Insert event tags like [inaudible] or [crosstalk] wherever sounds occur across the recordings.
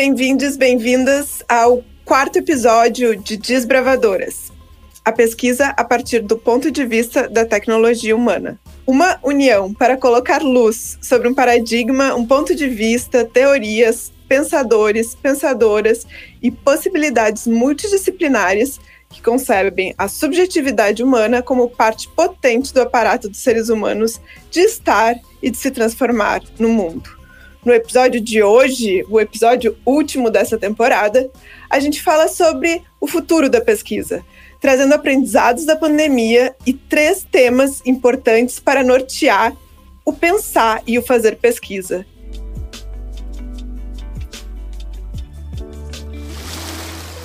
Bem-vindos, bem-vindas ao quarto episódio de Desbravadoras. A pesquisa a partir do ponto de vista da tecnologia humana. Uma união para colocar luz sobre um paradigma, um ponto de vista, teorias, pensadores, pensadoras e possibilidades multidisciplinares que concebem a subjetividade humana como parte potente do aparato dos seres humanos de estar e de se transformar no mundo. No episódio de hoje, o episódio último dessa temporada, a gente fala sobre o futuro da pesquisa, trazendo aprendizados da pandemia e três temas importantes para nortear o pensar e o fazer pesquisa.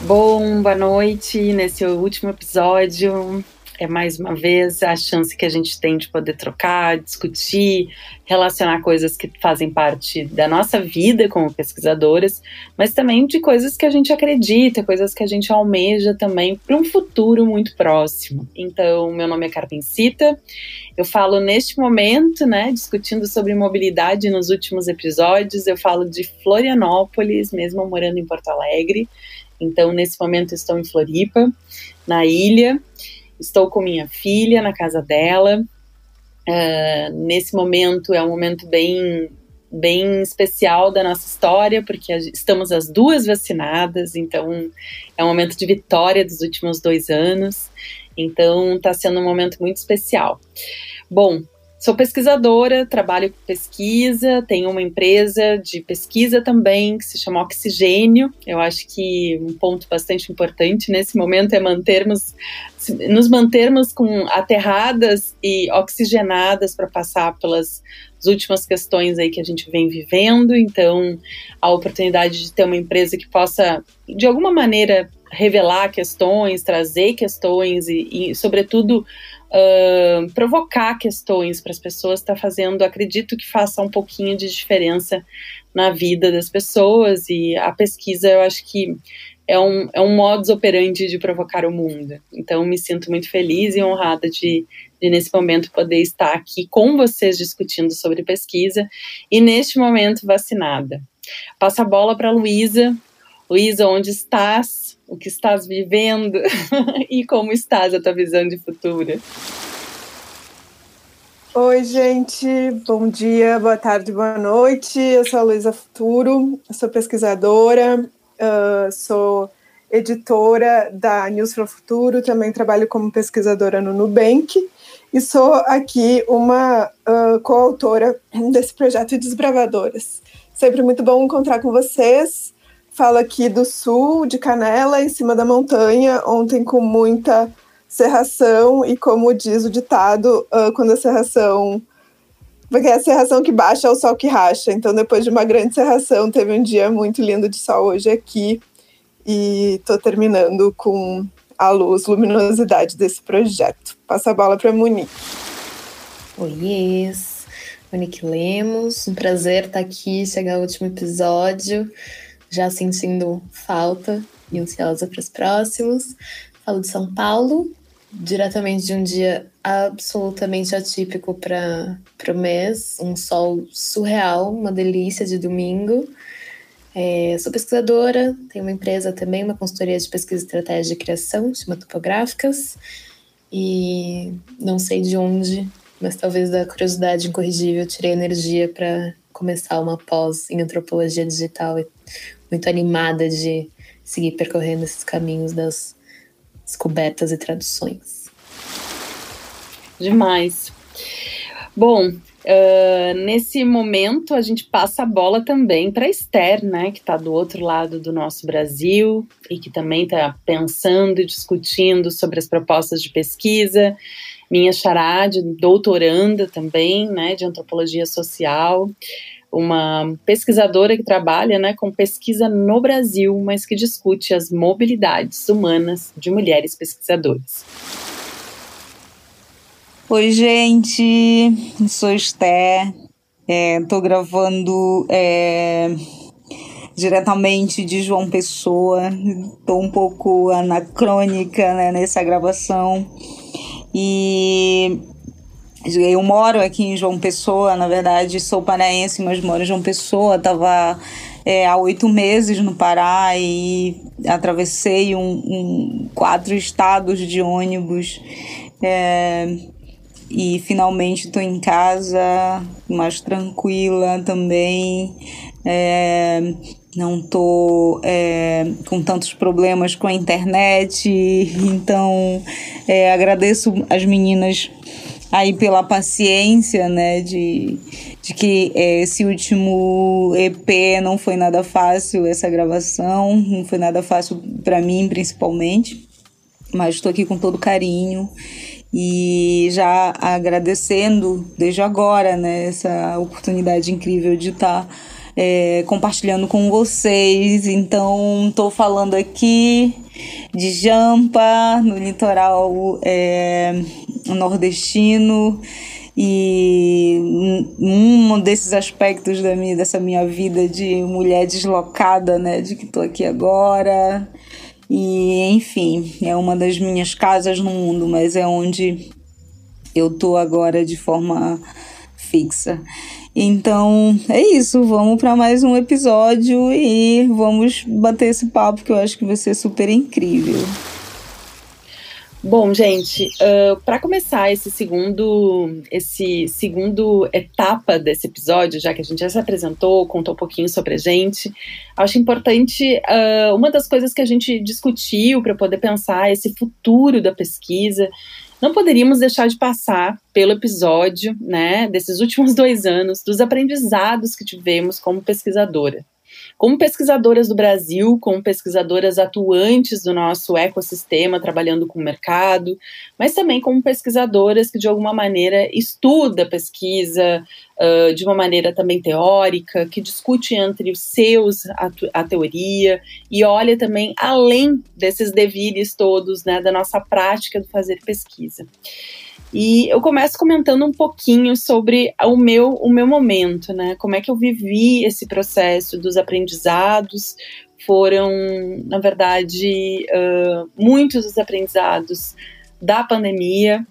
Bom, boa noite. Nesse último episódio, é mais uma vez a chance que a gente tem de poder trocar, discutir, relacionar coisas que fazem parte da nossa vida como pesquisadoras, mas também de coisas que a gente acredita, coisas que a gente almeja também para um futuro muito próximo. Então, meu nome é Carpencita, eu falo neste momento, né, discutindo sobre mobilidade nos últimos episódios, eu falo de Florianópolis, mesmo morando em Porto Alegre. Então, nesse momento, estou em Floripa, na ilha. Estou com minha filha na casa dela. Uh, nesse momento é um momento bem, bem especial da nossa história, porque estamos as duas vacinadas, então é um momento de vitória dos últimos dois anos. Então, está sendo um momento muito especial. Bom, Sou pesquisadora, trabalho com pesquisa, tenho uma empresa de pesquisa também que se chama Oxigênio. Eu acho que um ponto bastante importante nesse momento é mantermos, nos mantermos com aterradas e oxigenadas para passar pelas últimas questões aí que a gente vem vivendo. Então, a oportunidade de ter uma empresa que possa, de alguma maneira, revelar questões, trazer questões e, e sobretudo, uh, provocar questões para as pessoas está fazendo, acredito que faça um pouquinho de diferença na vida das pessoas e a pesquisa eu acho que é um, é um modus operandi de provocar o mundo. Então me sinto muito feliz e honrada de, de nesse momento poder estar aqui com vocês discutindo sobre pesquisa e neste momento vacinada. Passa a bola para Luísa. Luísa, onde estás? o que estás vivendo [laughs] e como estás a tua visão de futuro. Oi, gente, bom dia, boa tarde, boa noite. Eu sou a Luísa Futuro, sou pesquisadora, uh, sou editora da News from Futuro, também trabalho como pesquisadora no Nubank e sou aqui uma uh, coautora desse projeto Desbravadoras. Sempre muito bom encontrar com vocês Falo aqui do sul, de Canela, em cima da montanha, ontem com muita serração, e como diz o ditado, uh, quando a serração. Porque é a serração que baixa é o sol que racha. Então, depois de uma grande serração, teve um dia muito lindo de sol hoje aqui. E estou terminando com a luz, luminosidade desse projeto. Passa a bola para Monique. Oi, Monique Lemos. Um prazer estar aqui, chegar ao último episódio já sentindo falta e ansiosa para os próximos. Falo de São Paulo, diretamente de um dia absolutamente atípico para o mês, um sol surreal, uma delícia de domingo. É, sou pesquisadora, tenho uma empresa também, uma consultoria de pesquisa, estratégia e criação, chama Topográficas, e não sei de onde, mas talvez da curiosidade incorrigível, tirei energia para começar uma pós em antropologia digital e muito animada de seguir percorrendo esses caminhos das descobertas e traduções. Demais. Bom, uh, nesse momento a gente passa a bola também para Esther, né, que está do outro lado do nosso Brasil e que também está pensando e discutindo sobre as propostas de pesquisa. Minha charade, doutoranda também, né, de antropologia social uma pesquisadora que trabalha né, com pesquisa no Brasil, mas que discute as mobilidades humanas de mulheres pesquisadoras. Oi, gente, sou Esther, estou é, gravando é, diretamente de João Pessoa, estou um pouco anacrônica né, nessa gravação. E eu moro aqui em João Pessoa, na verdade sou paraense, mas moro em João Pessoa. Estava é, há oito meses no Pará e atravessei um, um quatro estados de ônibus. É, e finalmente estou em casa, mais tranquila também. É, não tô é, com tantos problemas com a internet, [laughs] então é, agradeço as meninas aí pela paciência, né, de, de que esse último EP não foi nada fácil, essa gravação, não foi nada fácil para mim, principalmente, mas estou aqui com todo carinho e já agradecendo desde agora, né, essa oportunidade incrível de estar tá, é, compartilhando com vocês. Então, estou falando aqui de Jampa, no litoral é, nordestino. E um desses aspectos da minha, dessa minha vida de mulher deslocada, né, de que estou aqui agora. E, enfim, é uma das minhas casas no mundo, mas é onde eu tô agora de forma fixa. Então é isso, vamos para mais um episódio e vamos bater esse papo que eu acho que vai ser super incrível. Bom, gente, uh, para começar esse segundo, esse segundo etapa desse episódio, já que a gente já se apresentou, contou um pouquinho sobre a gente, acho importante uh, uma das coisas que a gente discutiu para poder pensar esse futuro da pesquisa não poderíamos deixar de passar pelo episódio, né, desses últimos [laughs] dois anos, dos aprendizados que tivemos como pesquisadora. Como pesquisadoras do Brasil, como pesquisadoras atuantes do nosso ecossistema, trabalhando com o mercado, mas também como pesquisadoras que, de alguma maneira, estuda pesquisa uh, de uma maneira também teórica, que discute entre os seus a, a teoria e olha também além desses devires todos né, da nossa prática do fazer pesquisa. E eu começo comentando um pouquinho sobre o meu, o meu momento, né? Como é que eu vivi esse processo dos aprendizados. Foram, na verdade, uh, muitos os aprendizados da pandemia.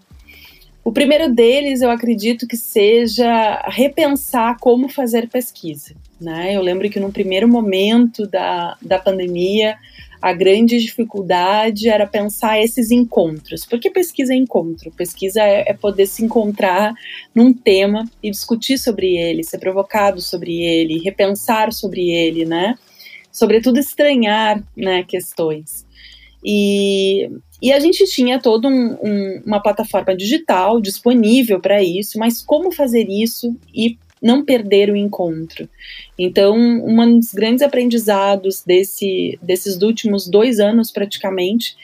O primeiro deles, eu acredito que seja repensar como fazer pesquisa. Né? Eu lembro que no primeiro momento da, da pandemia, a grande dificuldade era pensar esses encontros. Porque pesquisa é encontro, pesquisa é, é, poder se encontrar num tema e discutir sobre ele, ser provocado sobre ele, repensar sobre ele, né? Sobretudo estranhar né, questões. E, e a gente tinha toda um, um, uma plataforma digital disponível para isso, mas como fazer isso e não perder o encontro. Então, um dos grandes aprendizados desse, desses últimos dois anos, praticamente,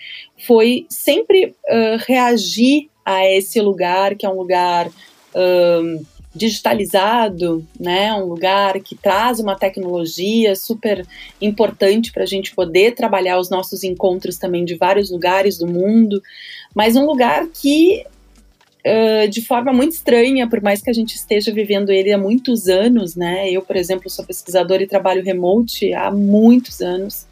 foi sempre uh, reagir a esse lugar, que é um lugar uh, digitalizado, né? Um lugar que traz uma tecnologia super importante para a gente poder trabalhar os nossos encontros também de vários lugares do mundo, mas um lugar que uh, de forma muito estranha, por mais que a gente esteja vivendo ele há muitos anos, né? Eu, por exemplo, sou pesquisadora e trabalho remote há muitos anos.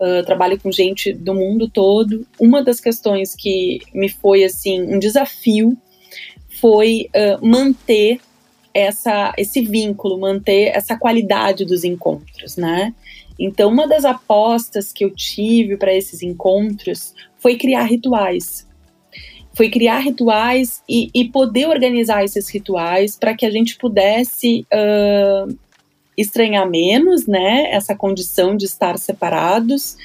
Uh, trabalho com gente do mundo todo. Uma das questões que me foi assim um desafio foi uh, manter essa, esse vínculo, manter essa qualidade dos encontros, né? Então, uma das apostas que eu tive para esses encontros foi criar rituais foi criar rituais e, e poder organizar esses rituais para que a gente pudesse uh, estranhar menos, né, essa condição de estar separados,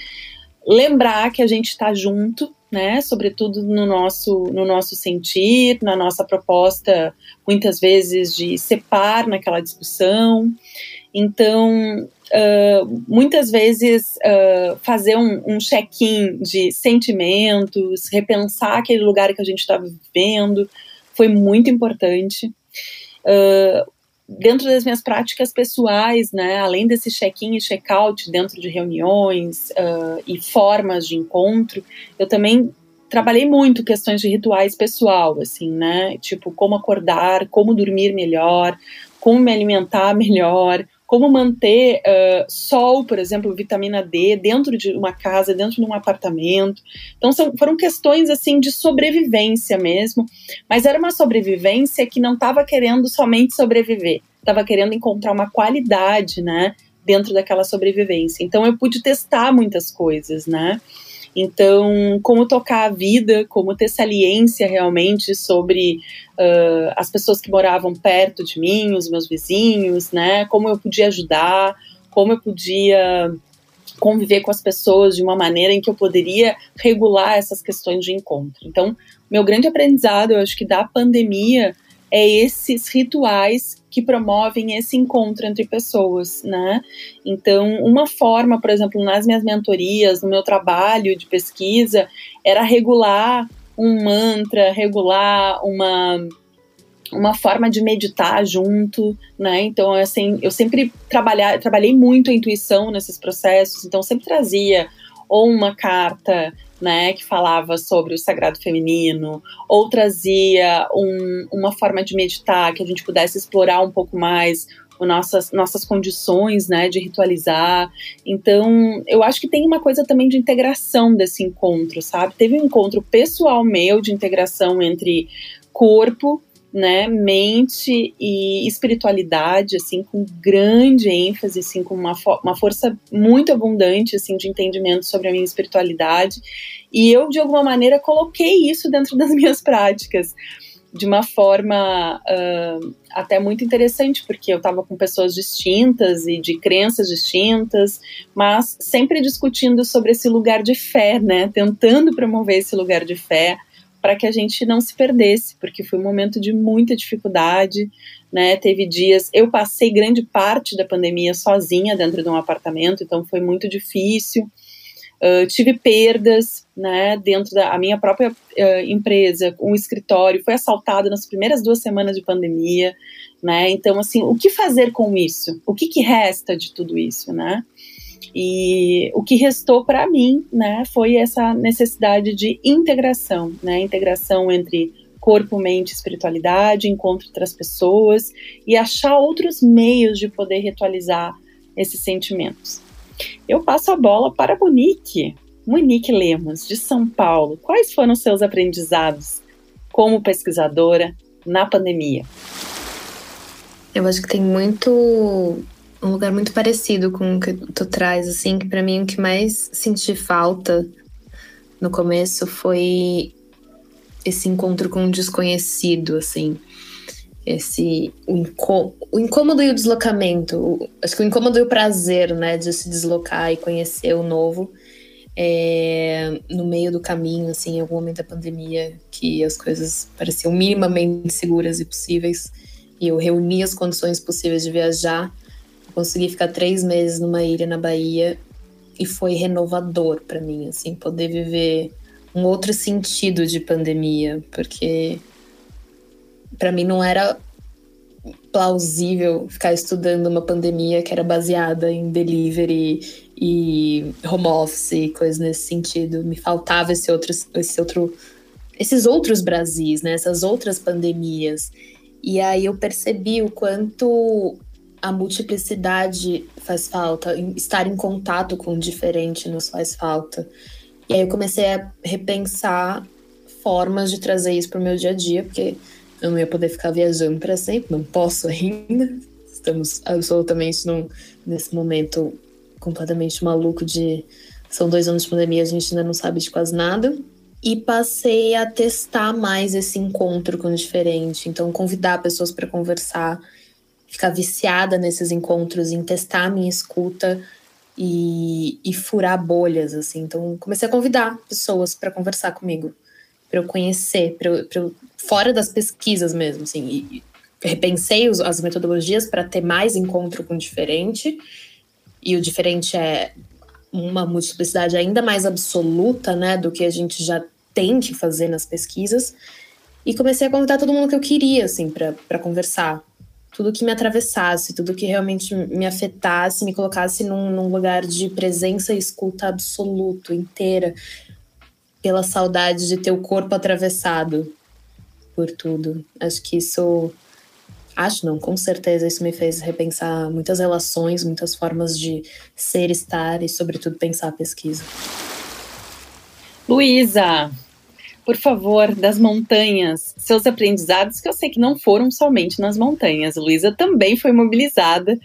lembrar que a gente está junto, né, sobretudo no nosso, no nosso sentir, na nossa proposta, muitas vezes de separ naquela discussão. Então, uh, muitas vezes uh, fazer um, um check-in de sentimentos, repensar aquele lugar que a gente está vivendo, foi muito importante. Uh, dentro das minhas práticas pessoais, né, além desse check-in e check-out dentro de reuniões e formas de encontro, eu também trabalhei muito questões de rituais pessoal, assim, né, tipo como acordar, como dormir melhor, como me alimentar [laughs] melhor, como manter uh, sol, por exemplo, vitamina D dentro de uma casa, dentro de um apartamento. Então são, foram questões assim de sobrevivência mesmo, mas era uma sobrevivência que não estava querendo somente sobreviver, estava querendo encontrar uma qualidade, né, dentro daquela sobrevivência. Então eu pude testar muitas coisas, né? Então, como tocar a vida, como ter saliência realmente sobre uh, as pessoas que moravam perto de mim, os meus vizinhos, né? Como eu podia ajudar, como eu podia conviver com as pessoas de uma maneira em que eu poderia regular essas questões de encontro. Então, meu grande aprendizado, eu acho que da pandemia é esses rituais que promovem esse encontro entre pessoas, né? Então, uma forma, por exemplo, nas minhas mentorias, no meu trabalho de pesquisa, era regular um mantra, regular uma uma forma de meditar junto, né? Então, assim, eu sempre trabalhar, trabalhei muito a intuição nesses processos, então sempre trazia ou uma carta né, que falava sobre o sagrado feminino, ou trazia um, uma forma de meditar que a gente pudesse explorar um pouco mais nossas, nossas condições, né, de ritualizar. Então, eu acho que tem uma coisa também de integração desse encontro, sabe? Teve um encontro pessoal meu de integração entre corpo, né, mente e espiritualidade, assim, com grande ênfase, assim, com uma, fo uma força muito abundante, assim, de entendimento sobre a minha espiritualidade. E eu, de alguma maneira, coloquei isso dentro [laughs] das minhas práticas de uma forma uh, até muito interessante, porque eu estava com pessoas distintas e de crenças distintas, mas sempre discutindo sobre esse lugar de fé, né? Tentando promover esse lugar de fé, para que a gente não se perdesse, porque foi um momento de muita dificuldade, né? Teve dias, eu passei grande parte da pandemia sozinha dentro de um apartamento, então foi muito difícil. Uh, tive perdas, né, dentro da minha própria uh, empresa, um escritório foi assaltado nas primeiras duas semanas de pandemia, né, então assim, o que fazer com isso? O que, que resta de tudo isso, né? E o que restou para mim, né, foi essa necessidade de integração, né, integração entre corpo, mente, espiritualidade, encontro entre as pessoas e achar outros meios de poder ritualizar esses sentimentos. Eu passo a bola para Monique, Monique Lemos, de São Paulo. Quais foram seus aprendizados como pesquisadora na pandemia? Eu acho que tem muito um lugar muito parecido com o que tu traz, assim, que para mim o que mais senti falta no começo foi esse encontro com o desconhecido, assim. Esse o, incô o incômodo e o deslocamento. O, acho que o incômodo e o prazer, né, de se deslocar e conhecer o novo. É, no meio do caminho, assim, em algum momento da pandemia, que as coisas pareciam minimamente seguras e possíveis, e eu reuni as condições possíveis de viajar Consegui ficar três meses numa ilha na Bahia e foi renovador para mim, assim, poder viver um outro sentido de pandemia, porque para mim não era plausível ficar estudando uma pandemia que era baseada em delivery e home office e coisas nesse sentido. Me faltava esse outro, esse outro, esses outros Brasis, né? Essas outras pandemias. E aí eu percebi o quanto a multiplicidade faz falta, estar em contato com o diferente nos faz falta. E aí eu comecei a repensar formas de trazer isso para o meu dia a dia, porque eu não ia poder ficar viajando para sempre, não posso [laughs] ainda. Estamos absolutamente num, nesse momento completamente maluco de. São dois anos de pandemia, a gente ainda não sabe de quase nada. E passei a testar mais esse encontro com o diferente. Então, convidar pessoas para conversar ficar viciada nesses encontros, em testar a minha escuta e, e furar bolhas, assim. Então, comecei a convidar pessoas para conversar comigo, para eu conhecer, para eu, eu, fora das pesquisas mesmo, assim. E, repensei os, as metodologias para ter mais encontro com o diferente, e o diferente é uma multiplicidade ainda mais absoluta, né, do que a gente já tem que fazer nas pesquisas. E comecei a convidar todo mundo que eu queria, assim, para conversar tudo que me atravessasse, tudo que realmente me afetasse, me colocasse num, num lugar de presença e escuta absoluto, inteira, pela saudade de ter o corpo atravessado por tudo. Acho que isso acho não, com certeza isso me fez repensar muitas relações, muitas formas de ser, estar e, sobretudo, pensar a pesquisa. Luísa, por favor, das montanhas, seus aprendizados, que eu sei que não foram somente nas montanhas. Luísa também foi mobilizada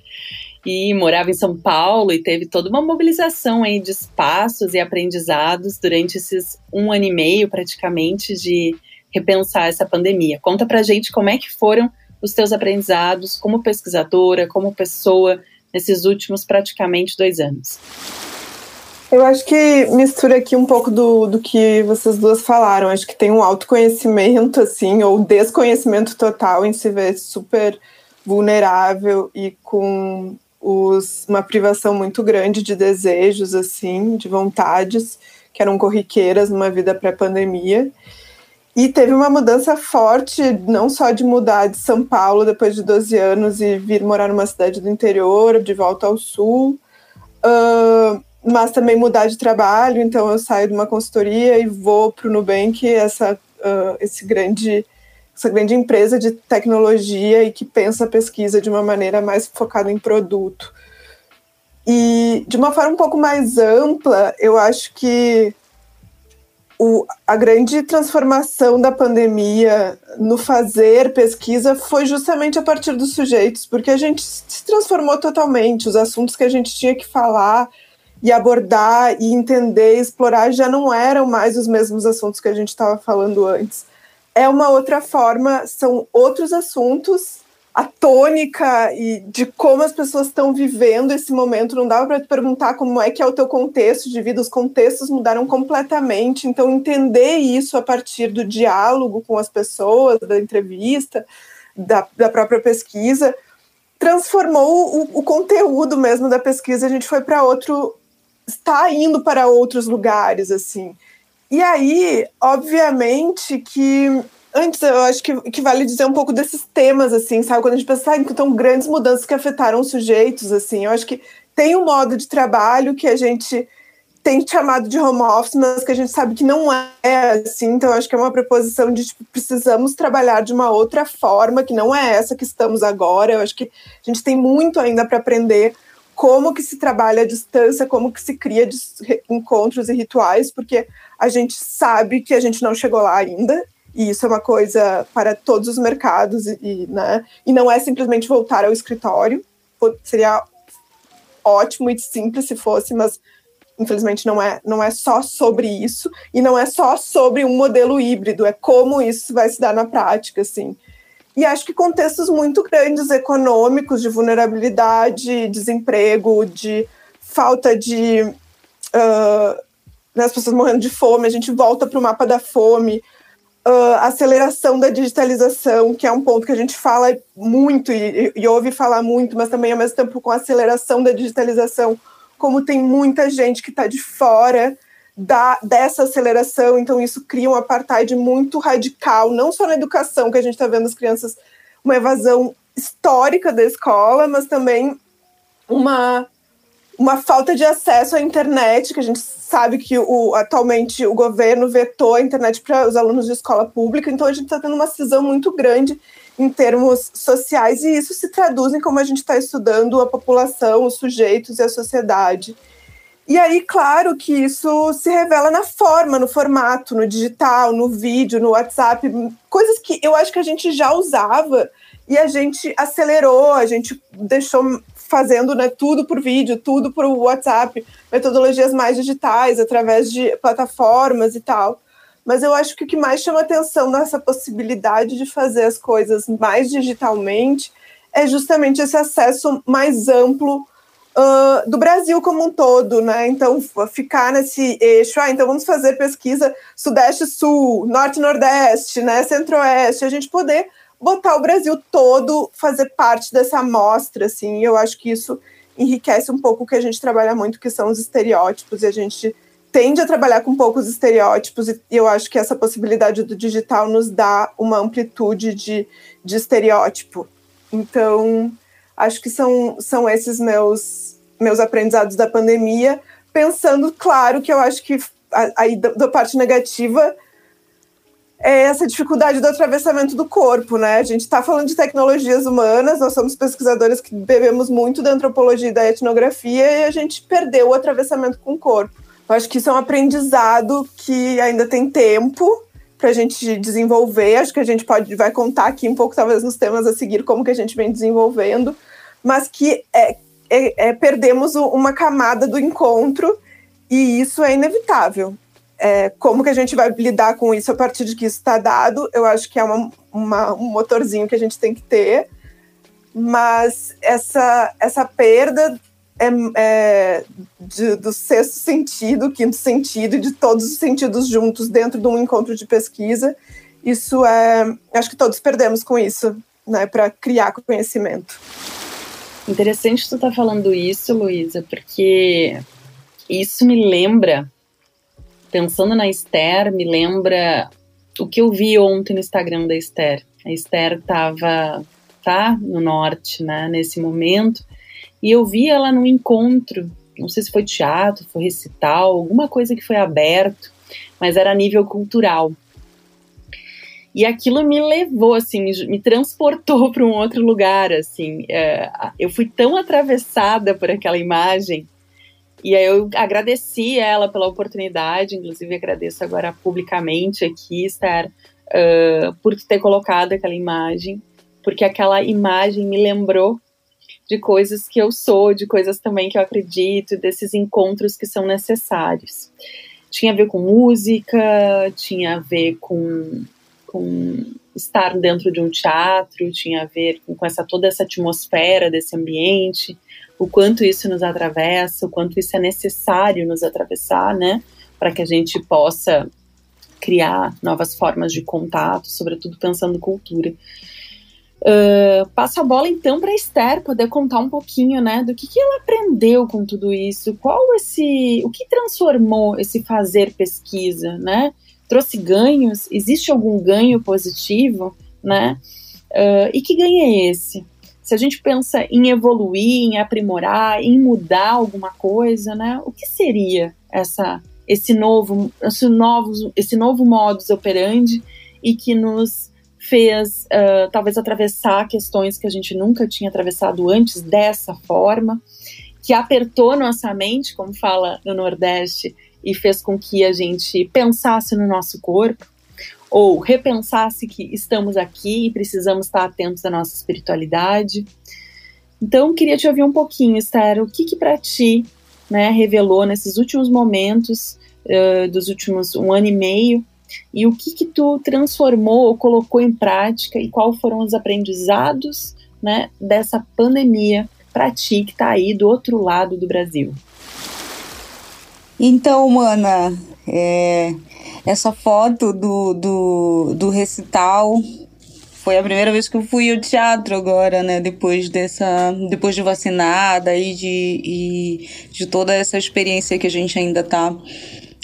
e morava em São Paulo e teve toda uma mobilização aí de espaços e aprendizados durante esses um ano e meio, praticamente, de repensar essa pandemia. Conta pra gente como é que foram os teus aprendizados como pesquisadora, como pessoa, nesses últimos praticamente dois anos. Eu acho que mistura aqui um pouco do, do que vocês duas falaram. Acho que tem um autoconhecimento, assim, ou desconhecimento total em se ver super vulnerável e com os, uma privação muito grande de desejos, assim, de vontades, que eram corriqueiras numa vida pré-pandemia. E teve uma mudança forte, não só de mudar de São Paulo depois de 12 anos e vir morar numa cidade do interior, de volta ao sul, uh, mas também mudar de trabalho. Então, eu saio de uma consultoria e vou para o Nubank, essa, uh, esse grande, essa grande empresa de tecnologia e que pensa a pesquisa de uma maneira mais focada em produto. E de uma forma um pouco mais ampla, eu acho que o, a grande transformação da pandemia no fazer pesquisa foi justamente a partir dos sujeitos, porque a gente se transformou totalmente. Os assuntos que a gente tinha que falar e abordar e entender explorar já não eram mais os mesmos assuntos que a gente estava falando antes. É uma outra forma, são outros assuntos a tônica e de como as pessoas estão vivendo esse momento. Não dava para te perguntar como é que é o teu contexto de vida, os contextos mudaram completamente. Então, entender isso a partir do diálogo com as pessoas, da entrevista, da, da própria pesquisa, transformou o, o conteúdo mesmo da pesquisa. A gente foi para outro, está indo para outros lugares, assim. E aí, obviamente que Antes, eu acho que, que vale dizer um pouco desses temas, assim, sabe? Quando a gente pensa em que estão grandes mudanças que afetaram os sujeitos, assim, eu acho que tem um modo de trabalho que a gente tem chamado de home office, mas que a gente sabe que não é assim, então acho que é uma preposição de tipo, precisamos trabalhar de uma outra forma, que não é essa que estamos agora. Eu acho que a gente tem muito ainda para aprender como que se trabalha à distância, como que se cria encontros e rituais, porque a gente sabe que a gente não chegou lá ainda e isso é uma coisa para todos os mercados e, né, e não é simplesmente voltar ao escritório. Seria ótimo e simples se fosse, mas infelizmente não é, não é só sobre isso e não é só sobre um modelo híbrido, é como isso vai se dar na prática, assim. E acho que contextos muito grandes econômicos de vulnerabilidade, desemprego, de falta de uh, né, as pessoas morrendo de fome, a gente volta para o mapa da fome, uh, aceleração da digitalização, que é um ponto que a gente fala muito e, e ouve falar muito, mas também ao mesmo tempo com a aceleração da digitalização, como tem muita gente que está de fora da, dessa aceleração, então isso cria um apartheid muito radical, não só na educação, que a gente está vendo as crianças, uma evasão histórica da escola, mas também uma, uma falta de acesso à internet, que a gente sabe que o, atualmente o governo vetou a internet para os alunos de escola pública, então a gente está tendo uma cisão muito grande em termos sociais, e isso se traduz em como a gente está estudando a população, os sujeitos e a sociedade. E aí, claro que isso se revela na forma, no formato, no digital, no vídeo, no WhatsApp, coisas que eu acho que a gente já usava e a gente acelerou, a gente deixou fazendo né, tudo por vídeo, tudo por WhatsApp, metodologias mais digitais, através de plataformas e tal. Mas eu acho que o que mais chama atenção nessa possibilidade de fazer as coisas mais digitalmente é justamente esse acesso mais amplo uh, do Brasil como um todo, né? Então, ficar nesse eixo, ah, então vamos fazer pesquisa Sudeste-Sul, Norte-Nordeste, né? Centro-Oeste, a gente poder botar o Brasil todo fazer parte dessa amostra, assim, eu acho que isso enriquece um pouco o que a gente trabalha muito, que são os estereótipos, e a gente tende a trabalhar com poucos estereótipos, e eu acho que essa possibilidade do digital nos dá uma amplitude de, de estereótipo. Então, acho que são, são esses meus, meus aprendizados da pandemia, pensando, claro, que eu acho que aí da parte negativa é essa dificuldade do atravessamento do corpo, né? A gente está falando de tecnologias humanas, nós somos pesquisadores que bebemos muito da antropologia e da etnografia e a gente perdeu o atravessamento com o corpo. Eu acho que isso é um aprendizado que ainda tem tempo para a gente desenvolver. Acho que a gente pode vai contar aqui um pouco, talvez, nos temas a seguir, como que a gente vem desenvolvendo, mas que é, é, é perdemos uma camada do encontro e isso é inevitável. É, como que a gente vai lidar com isso a partir de que isso está dado? Eu acho que é uma, uma, um motorzinho que a gente tem que ter, mas essa, essa perda é, é de, do sexto sentido, quinto sentido, e de todos os sentidos juntos dentro de um encontro de pesquisa. Isso é. Acho que todos perdemos com isso, né, para criar conhecimento. Interessante tu estar tá falando isso, Luísa, porque isso me lembra pensando na Esther, me lembra o que eu vi ontem no Instagram da Esther. A Esther estava tá no norte, né, nesse momento, e eu vi ela num encontro, não sei se foi teatro, foi recital, alguma coisa que foi aberto, mas era a nível cultural. E aquilo me levou, assim, me transportou [laughs] para um outro lugar, assim. É, eu fui tão atravessada por aquela imagem e aí eu agradeci ela pela oportunidade, inclusive agradeço agora publicamente aqui, estar uh, por ter colocado aquela imagem, porque aquela imagem me lembrou de coisas que eu sou, de coisas também que eu acredito, desses encontros que são necessários. Tinha a ver com música, tinha a ver com, com estar dentro de um teatro, tinha a ver com, com essa toda essa atmosfera desse ambiente o quanto isso nos atravessa, o quanto isso é necessário nos atravessar, né, para que a gente possa criar novas formas de contato, sobretudo pensando cultura. Uh, passo a bola então para Esther poder contar um pouquinho, né, do que, que ela aprendeu com tudo isso, qual esse, o que transformou esse fazer pesquisa, né? Trouxe ganhos? Existe algum ganho positivo, né? Uh, e que ganho é esse? se a gente pensa em evoluir, em aprimorar, em mudar alguma coisa, né? O que seria essa esse novo esse novo esse novo modus operandi e que nos fez uh, talvez atravessar questões que a gente nunca tinha atravessado antes dessa forma, que apertou nossa mente, como fala no Nordeste, e fez com que a gente pensasse no nosso corpo, ou repensasse que estamos aqui e precisamos estar atentos à nossa espiritualidade. Então, queria te ouvir um pouquinho, Esther, o que que para ti, né, revelou nesses últimos momentos uh, dos últimos um ano e meio e o que que tu transformou ou colocou em prática e quais foram os aprendizados, né, dessa pandemia para ti que está aí do outro lado do Brasil. Então, mana, é, essa foto do, do, do recital foi a primeira vez que eu fui ao teatro agora, né? Depois dessa. Depois de vacinada e de, e de toda essa experiência que a gente ainda tá.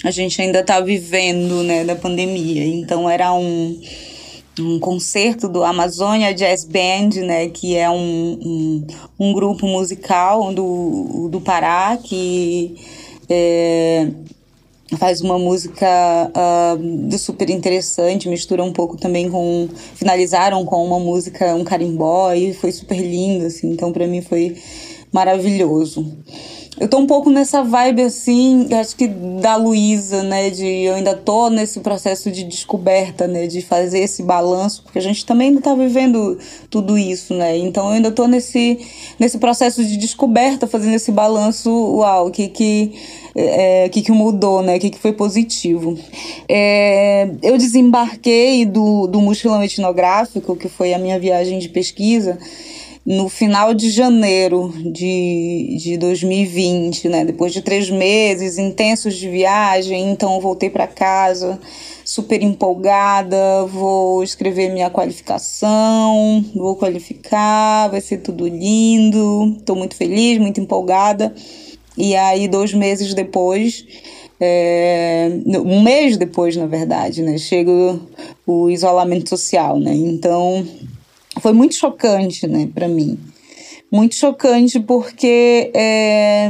A gente ainda tá vivendo, né, da pandemia. Então era um, um concerto do Amazônia Jazz Band, né, que é um, um, um grupo musical do, do Pará que é, faz uma música uh, super interessante, mistura um pouco também com. Finalizaram com uma música, um carimbó, e foi super lindo, assim, então para mim foi maravilhoso. Eu tô um pouco nessa vibe assim, acho que da Luísa, né? De eu ainda tô nesse processo de descoberta, né? De fazer esse balanço, porque a gente também ainda tá vivendo tudo isso, né? Então eu ainda tô nesse, nesse processo de descoberta, fazendo esse balanço, uau, o que que, é, que, que mudou, né? O que, que foi positivo. É, eu desembarquei do, do mochilão etnográfico, que foi a minha viagem de pesquisa no final de janeiro de, de 2020, né? Depois de três meses intensos de viagem, então voltei para casa super empolgada, vou escrever minha qualificação, vou qualificar, vai ser tudo lindo, estou muito feliz, muito empolgada. E aí, dois meses depois, é, um mês depois, na verdade, né, chega o isolamento social, né? Então, foi muito chocante, né, para mim. Muito chocante porque é,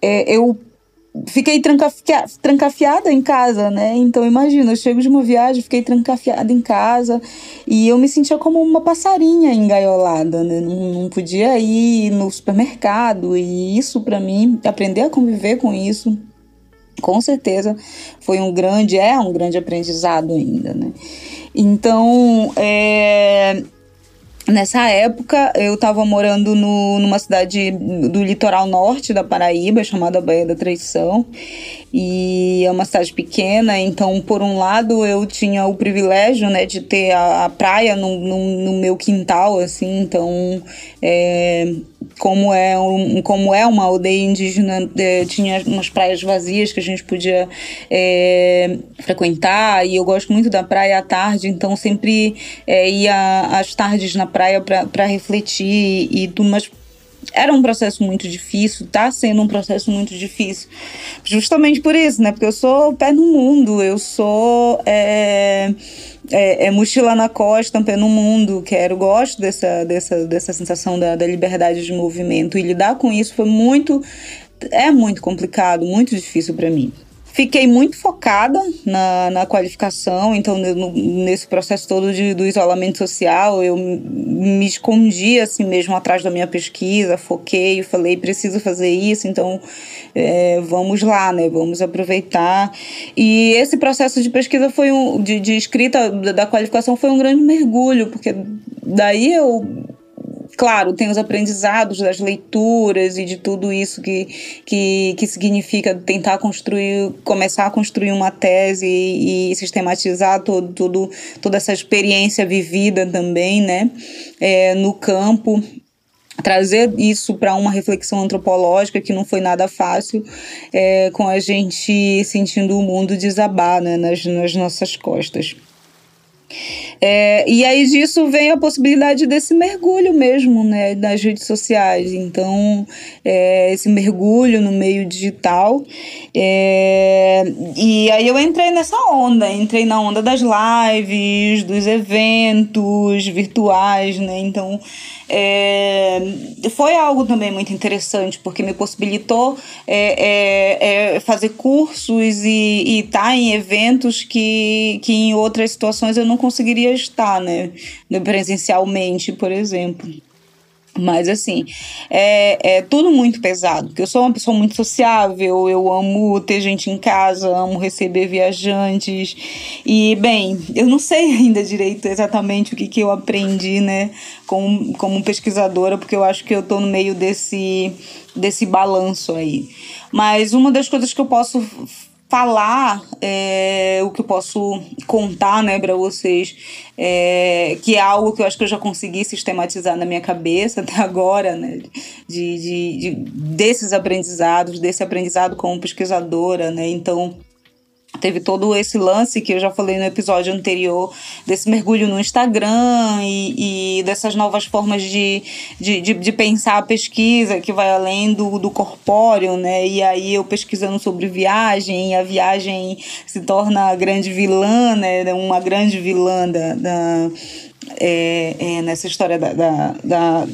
é, eu fiquei trancafiada em casa, né? Então imagina, eu chego de uma viagem, fiquei trancafiada em casa e eu me sentia como uma passarinha engaiolada, né? Não, não podia ir no supermercado e isso para mim, aprender a conviver com isso, com certeza foi um grande, é um grande aprendizado ainda, né? Então, é, Nessa época, eu estava morando no, numa cidade do litoral norte da Paraíba, chamada Baía da Traição. E é uma cidade pequena, então, por um lado, eu tinha o privilégio né, de ter a, a praia no, no, no, meu quintal, assim, então. É, como é, um, como é uma aldeia indígena, é, tinha umas praias vazias que a gente podia é, frequentar, e eu gosto muito da praia à tarde, então sempre é, ia às tardes na praia para refletir e tudo, mas era um processo muito difícil, tá sendo um processo muito difícil. Justamente por isso, né? Porque eu sou pé no mundo, eu sou é, é, é mochila na costa, pé no mundo. Quero, gosto dessa, dessa, dessa sensação da, da liberdade de movimento. E lidar com isso foi muito. É muito complicado, muito difícil para mim. Fiquei muito focada na, na qualificação, então no, nesse processo todo de, do isolamento social, eu me escondi assim mesmo atrás da minha pesquisa, foquei, falei, preciso fazer isso, então é, vamos lá, né? Vamos aproveitar. E esse processo de pesquisa foi um, de, de escrita da, qualificação foi um grande mergulho, porque daí eu claro, tem os aprendizados das leituras e de tudo isso que, que, que significa tentar construir, começar a construir uma tese e, e sistematizar todo, todo, toda essa experiência vivida também, né, é, no campo trazer isso para uma reflexão antropológica que não foi nada fácil, é, com a gente sentindo o mundo desabar né, nas, nas nossas costas. É, e aí disso vem a possibilidade desse mergulho mesmo, né, nas redes sociais. Então, é, esse mergulho no meio digital. É, e aí eu entrei nessa onda, entrei na onda das lives, dos eventos virtuais, né? Então, é, foi algo também muito interessante, porque me possibilitou é, é, é fazer cursos e estar tá em eventos que, que em outras situações eu não conseguiria estar, né? Presencialmente, por exemplo. Mas assim, é, é tudo muito pesado, porque eu sou uma pessoa muito sociável, eu amo ter gente em casa, amo receber viajantes. E, bem, eu não sei [laughs] ainda direito exatamente o que, que eu aprendi, né, como, como pesquisadora, porque eu acho que eu tô no meio desse, desse balanço aí. Mas uma das coisas que eu posso falar é, o que eu posso contar né, para vocês, é, que é algo que eu acho que eu já consegui sistematizar na minha cabeça [laughs] até agora, né, de, de, de desses aprendizados, desse aprendizado como pesquisadora, né, então teve todo esse lance que eu já falei no episódio anterior, desse mergulho no Instagram e, e dessas novas formas de, de, de, de, pensar a pesquisa que vai além do, do corpóreo, né? E aí eu pesquisando sobre viagem, a viagem se torna a grande vilã, né? Uma grande vilã da, da é, é, nessa história da, da, da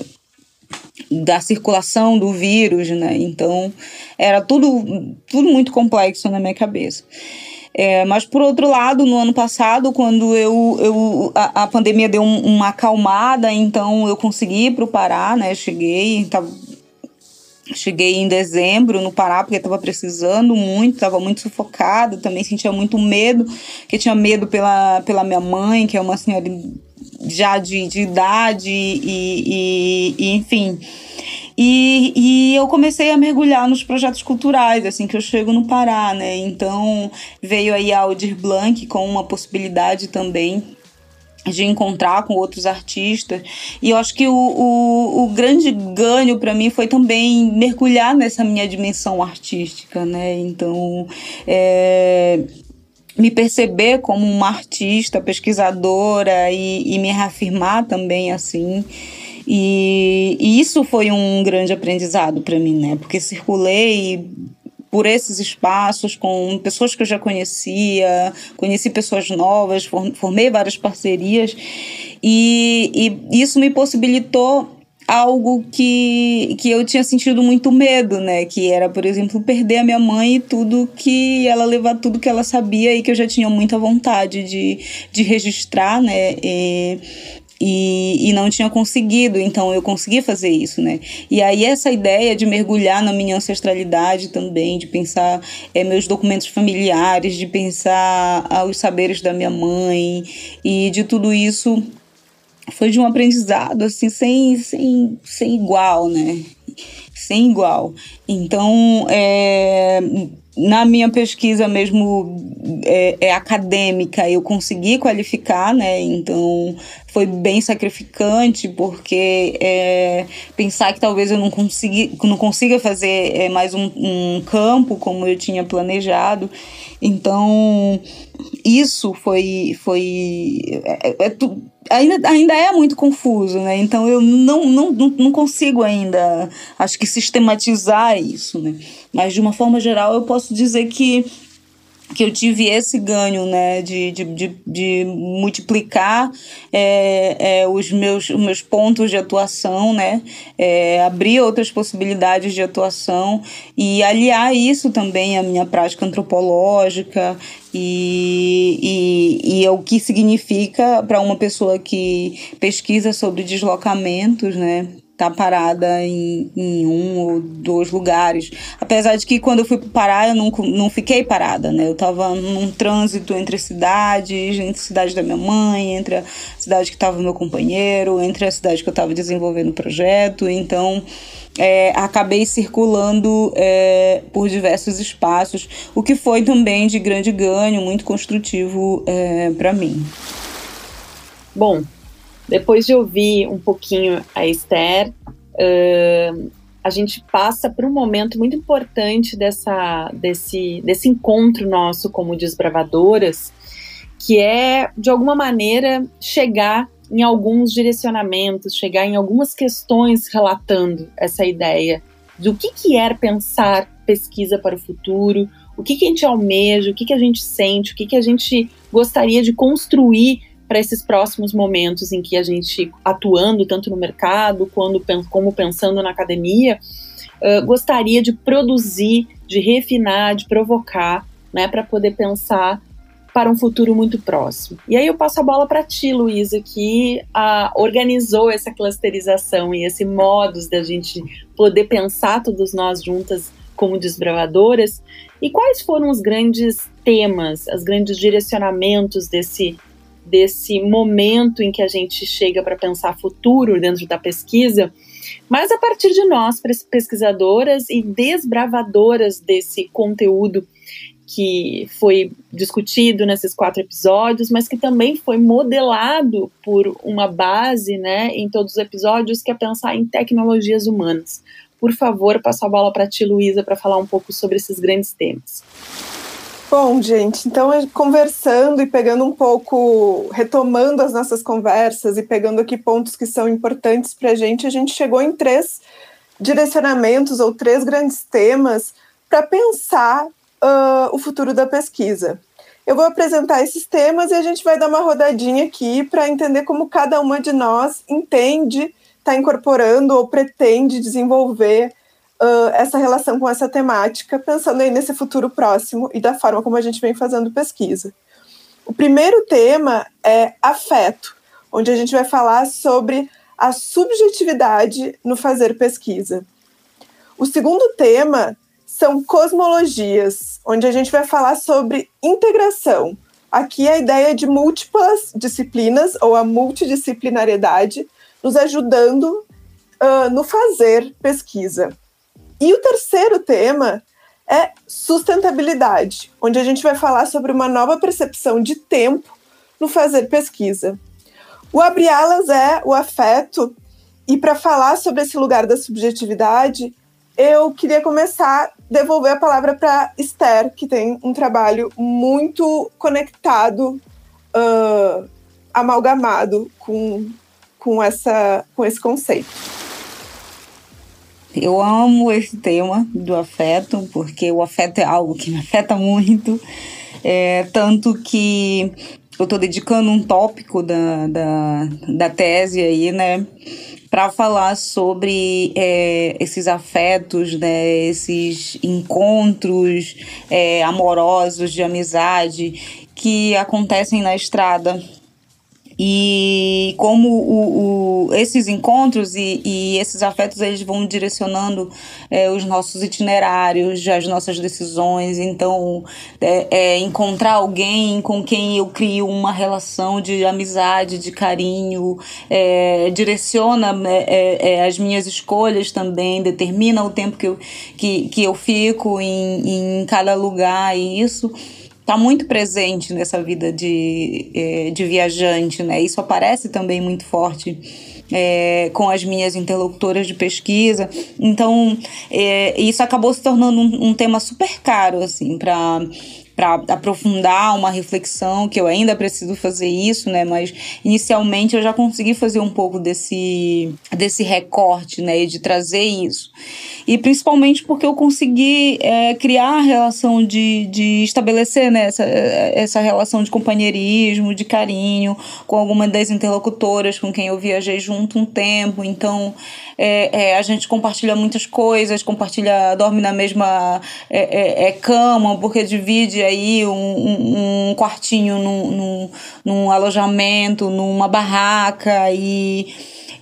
da circulação do vírus, né? Então era tudo, tudo muito complexo na minha cabeça. É, mas por outro lado, no ano passado, quando eu, eu a, a pandemia deu um, uma acalmada, então eu consegui ir para o Pará, né? Cheguei, tava, cheguei em dezembro no Pará porque estava precisando muito, estava muito sufocada, também sentia muito medo, que tinha medo pela, pela minha mãe, que é uma senhora já de, de idade e, e, e enfim. E, e eu comecei a mergulhar nos projetos culturais, assim que eu chego no Pará, né? Então veio aí a Aldir Blanc com uma possibilidade também de encontrar com outros artistas. E eu acho que o, o, o grande ganho para mim foi também mergulhar nessa minha dimensão artística, né? Então, é, me perceber como uma artista, pesquisadora e, e me reafirmar também assim. E, e isso foi um grande aprendizado para mim, né? Porque circulei por esses espaços com pessoas que eu já conhecia, conheci pessoas novas, formei várias parcerias e, e isso me possibilitou algo que, que eu tinha sentido muito medo, né? Que era, por exemplo, perder a minha mãe e tudo que ela levar tudo que ela sabia e que eu já tinha muita vontade de, de registrar, né? E, e, e não tinha conseguido, então eu consegui fazer isso, né? E aí essa ideia de mergulhar na minha ancestralidade também, de pensar é, meus documentos familiares, de pensar ah, os saberes da minha mãe e de tudo isso foi de um aprendizado assim sem, sem, sem igual, né? Sem igual. Então, é, na minha pesquisa mesmo é, é, acadêmica, eu consegui qualificar, né? Então foi bem sacrificante, porque é, pensar que talvez eu não, não consiga fazer é, mais um, um campo como eu tinha planejado. Então, isso foi. foi é, é, é ainda, ainda é muito confuso, né? Então eu não, não, não consigo ainda, acho que, sistematizar isso, né? Mas de uma forma geral eu posso dizer que que eu tive esse ganho, né, de, de, de, de multiplicar é, é, os, meus, os meus pontos de atuação, né, é, abrir outras possibilidades de atuação e aliar isso também à minha prática antropológica e, e, e é o que significa para uma pessoa que pesquisa sobre deslocamentos, né, tá parada em, em, um ou dois lugares. Apesar de que quando eu fui parar, eu não, não fiquei parada, né? Eu tava num trânsito entre cidades, entre a cidade da minha mãe, entre a cidade que tava meu companheiro, entre a cidade que eu tava desenvolvendo o projeto. Então, é, acabei circulando é, por diversos espaços, o que foi também de grande ganho, muito construtivo é, para mim. Bom, depois de ouvir um pouquinho a Esther, uh, a gente passa por um momento muito importante dessa, desse, desse encontro nosso como desbravadoras, que é, de alguma maneira, chegar em alguns direcionamentos, chegar em algumas questões relatando essa ideia do que, que é pensar pesquisa para o futuro, o que, que a gente almeja, o que, que a gente sente, o que, que a gente gostaria de construir para esses próximos momentos em que a gente, atuando tanto no mercado quando, como pensando na academia, uh, gostaria de produzir, de refinar, de provocar, né, para poder pensar para um futuro muito próximo. E aí eu passo a bola para ti, Luísa, que organizou essa clusterização e esse modus da gente poder pensar todos nós juntas como desbravadoras. E quais foram os grandes temas, os grandes direcionamentos desse desse momento em que a gente chega para pensar futuro dentro da pesquisa, mas a partir de nós, pesquisadoras e desbravadoras desse conteúdo que foi discutido nesses quatro episódios, mas que também foi modelado por uma base, né, em todos os episódios, que é pensar em tecnologias humanas. Por favor, passo a bola para ti, Luísa, para falar um pouco sobre esses grandes temas. Bom, gente, então conversando e pegando um pouco, retomando as nossas conversas e pegando aqui pontos que são importantes para a gente, a gente chegou em três direcionamentos ou três grandes temas para pensar uh, o futuro da pesquisa. Eu vou apresentar esses temas e a gente vai dar uma rodadinha aqui para entender como cada uma de nós entende, está incorporando ou pretende desenvolver uh, essa relação com essa temática, pensando aí nesse futuro próximo e da forma como a gente vem fazendo pesquisa. O primeiro tema é afeto, onde a gente vai falar sobre a subjetividade no fazer pesquisa. O segundo tema são cosmologias, onde a gente vai falar sobre integração. Aqui a ideia de múltiplas disciplinas ou a multidisciplinariedade nos ajudando uh, no fazer pesquisa. E o terceiro tema é sustentabilidade, onde a gente vai falar sobre uma nova percepção de tempo no fazer pesquisa. O abre alas é o afeto, e para falar sobre esse lugar da subjetividade, eu queria começar devolver a palavra para Esther, que tem um trabalho muito conectado, uh, amalgamado com, com, essa, com esse conceito. Eu amo esse tema do afeto, porque o afeto é algo que me afeta muito. É, tanto que eu estou dedicando um tópico da, da, da tese aí, né? para falar sobre é, esses afetos, né, esses encontros é, amorosos de amizade que acontecem na estrada e como o, o, esses encontros e, e, esses afetos eles vão direcionando é, os nossos itinerários, as nossas decisões. Então, é, é, encontrar alguém com quem eu crio uma relação de amizade, de carinho, é, direciona é, é, as minhas escolhas também, determina o tempo que eu, que, que eu fico em, em cada lugar. E isso está muito presente nessa vida de, é, de viajante, né? Isso aparece também muito forte é, com as minhas interlocutoras de pesquisa. Então, é, isso acabou se tornando um, um tema super caro, assim, para para aprofundar uma reflexão, que eu ainda preciso fazer isso, né? Mas inicialmente eu já consegui fazer um pouco desse, desse recorte, né? E de trazer isso. E principalmente porque eu consegui é, criar a relação de, de estabelecer né, essa, essa relação de companheirismo, de carinho com alguma das interlocutoras com quem eu viajei junto um tempo. Então, é, é, a gente compartilha muitas coisas, compartilha, dorme na mesma é, é, é cama, porque divide aí um, um, quartinho num, num, num alojamento, numa barraca e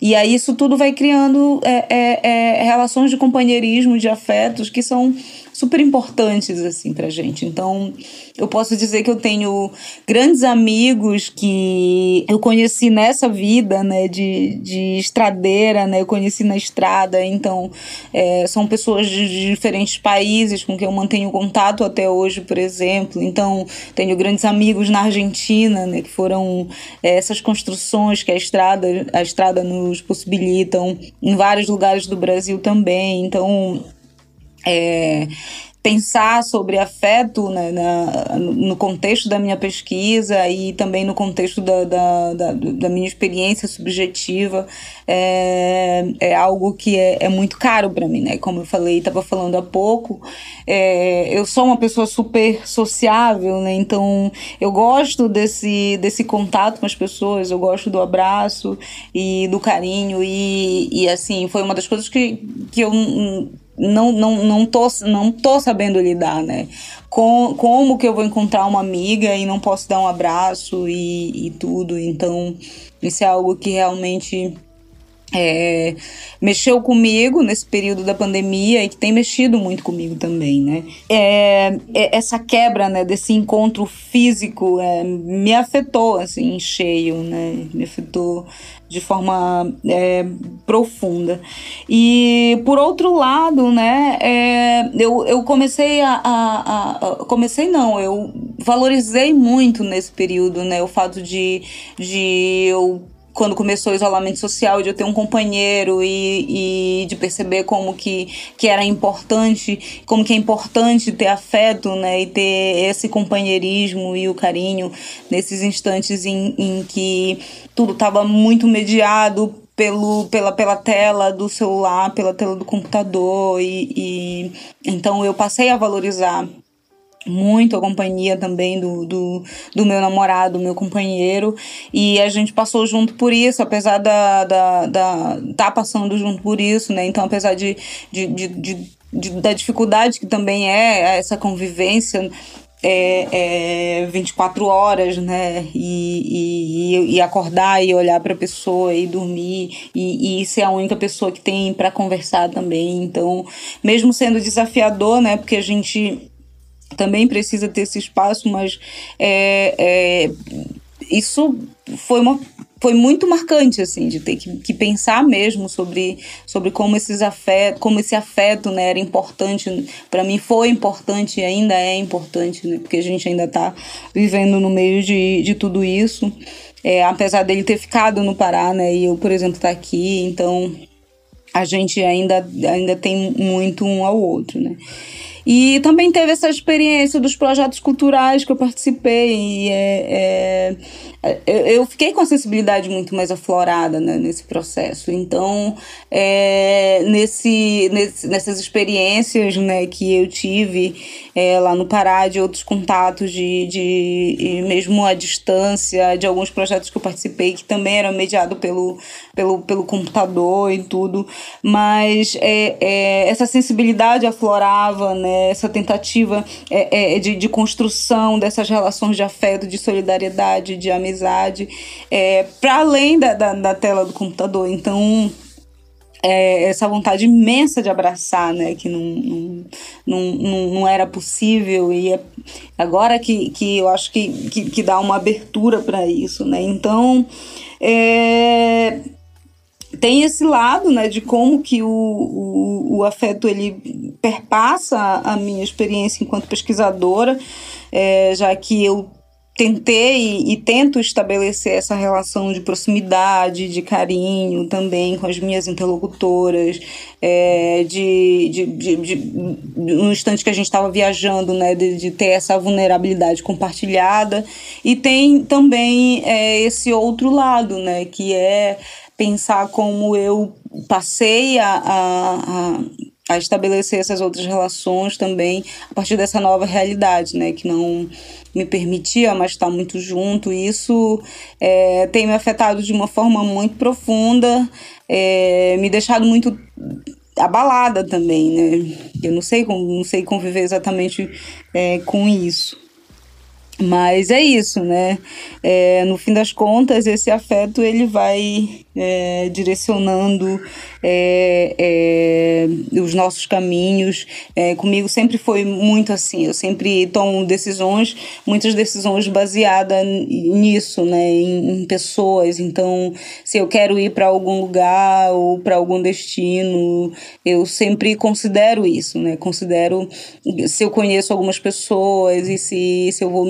e aí isso tudo vai criando é, é, é, relações de companheirismo, de afetos que são super importantes assim pra gente. Então, eu posso dizer que eu tenho grandes amigos que eu conheci nessa vida, né, de, de estradeira, né, eu conheci na estrada, então é, são pessoas de, diferentes países com quem eu mantenho contato até hoje, por exemplo. Então, tenho grandes amigos na Argentina, né, que foram é, essas construções que a estrada, a estrada nos possibilitam, em vários lugares do Brasil também. Então, é, pensar sobre afeto né, na, no contexto da minha pesquisa e também no contexto da, da, da, da minha experiência subjetiva é, é algo que é, é muito caro para mim, né? Como eu falei, estava falando há pouco, é, eu sou uma pessoa super sociável, né? Então eu gosto desse, desse contato com as pessoas, eu gosto do abraço e do carinho e, e assim, foi uma das coisas que, que eu não, não, não, tô, não tô sabendo lidar, né? Com, como que eu vou encontrar uma amiga e não posso dar um abraço e, e tudo. Então, isso é algo que realmente é, mexeu comigo nesse período da pandemia e que tem mexido muito comigo também, né? É, é, essa quebra, né, desse encontro físico é, me afetou, assim, em cheio, né? Me afetou de forma é, profunda. E, por outro lado, né, é, eu, eu comecei a, a, a, Comecei não, eu valorizei muito nesse período, né, o fato de, de eu quando começou o isolamento social, de eu ter um companheiro e, e de perceber como que, que era importante, como que é importante ter afeto, né, e ter esse companheirismo e o carinho nesses instantes em, em que tudo estava muito mediado pelo, pela, pela tela do celular, pela tela do computador e, e então eu passei a valorizar muito a companhia também do, do, do meu namorado, meu companheiro, e a gente passou junto por isso, apesar da, da, da tá passando junto por isso, né? Então, apesar de, de, de, de, da dificuldade que também é essa convivência, é, é 24 horas, né? E, e, e acordar e olhar para a pessoa e dormir e, e ser a única pessoa que tem para conversar também. Então, mesmo sendo desafiador, né? Porque a gente também precisa ter esse espaço, mas é, é, isso foi uma foi muito marcante assim de ter que, que, pensar mesmo sobre, sobre como esses afeto, como esse afeto né, era importante. Para mim foi importante e ainda é importante né, porque a gente ainda está vivendo no meio de, de tudo isso. É, apesar dele ter ficado no Pará né, e eu por exemplo estar tá aqui então a gente ainda ainda tem muito um ao outro né e também teve essa experiência dos projetos culturais que eu participei. E é, é, eu, fiquei com a sensibilidade muito mais aflorada né, nesse processo. Então, é, nesse, nesse, nessas experiências né, que eu tive é, lá no Pará, de outros contatos, de, de mesmo à distância, de alguns projetos que eu participei, que também eram mediados pelo, pelo, pelo computador e tudo, mas é, é, essa sensibilidade aflorava, né, essa tentativa é, é, de, de construção dessas relações de afeto, de solidariedade, de amizade, é, para além da, da, da tela do computador. Então, é, essa vontade imensa de abraçar, né, que não, não, não, não era possível e é agora que, que eu acho que, que, que dá uma abertura para isso, né, então é, tem esse lado, né, de como que o, o, o afeto ele perpassa a minha experiência enquanto pesquisadora, é, já que eu tentei e, tento estabelecer essa relação de proximidade, de carinho também com as minhas interlocutoras, é, de, de, de, de, no instante que a gente estava viajando, né, de, de, ter essa vulnerabilidade compartilhada. E tem também é, esse outro lado, né, que é pensar como eu passei a, a, a a estabelecer essas outras relações também a partir dessa nova realidade, né, que não me permitia mais estar muito junto. Isso é, tem me afetado de uma forma muito profunda, é, me deixado muito abalada também, né? Eu não sei, não sei conviver exatamente é, com isso. Mas é isso, né? É, no fim das contas, esse afeto ele vai é, direcionando é, é, os nossos caminhos. É, comigo sempre foi muito assim, eu sempre tomo decisões, muitas decisões baseadas nisso, né, em, em, pessoas. Então, se eu quero ir para algum lugar ou para algum destino, eu sempre considero isso, né? Considero se eu conheço algumas pessoas e se, se eu vou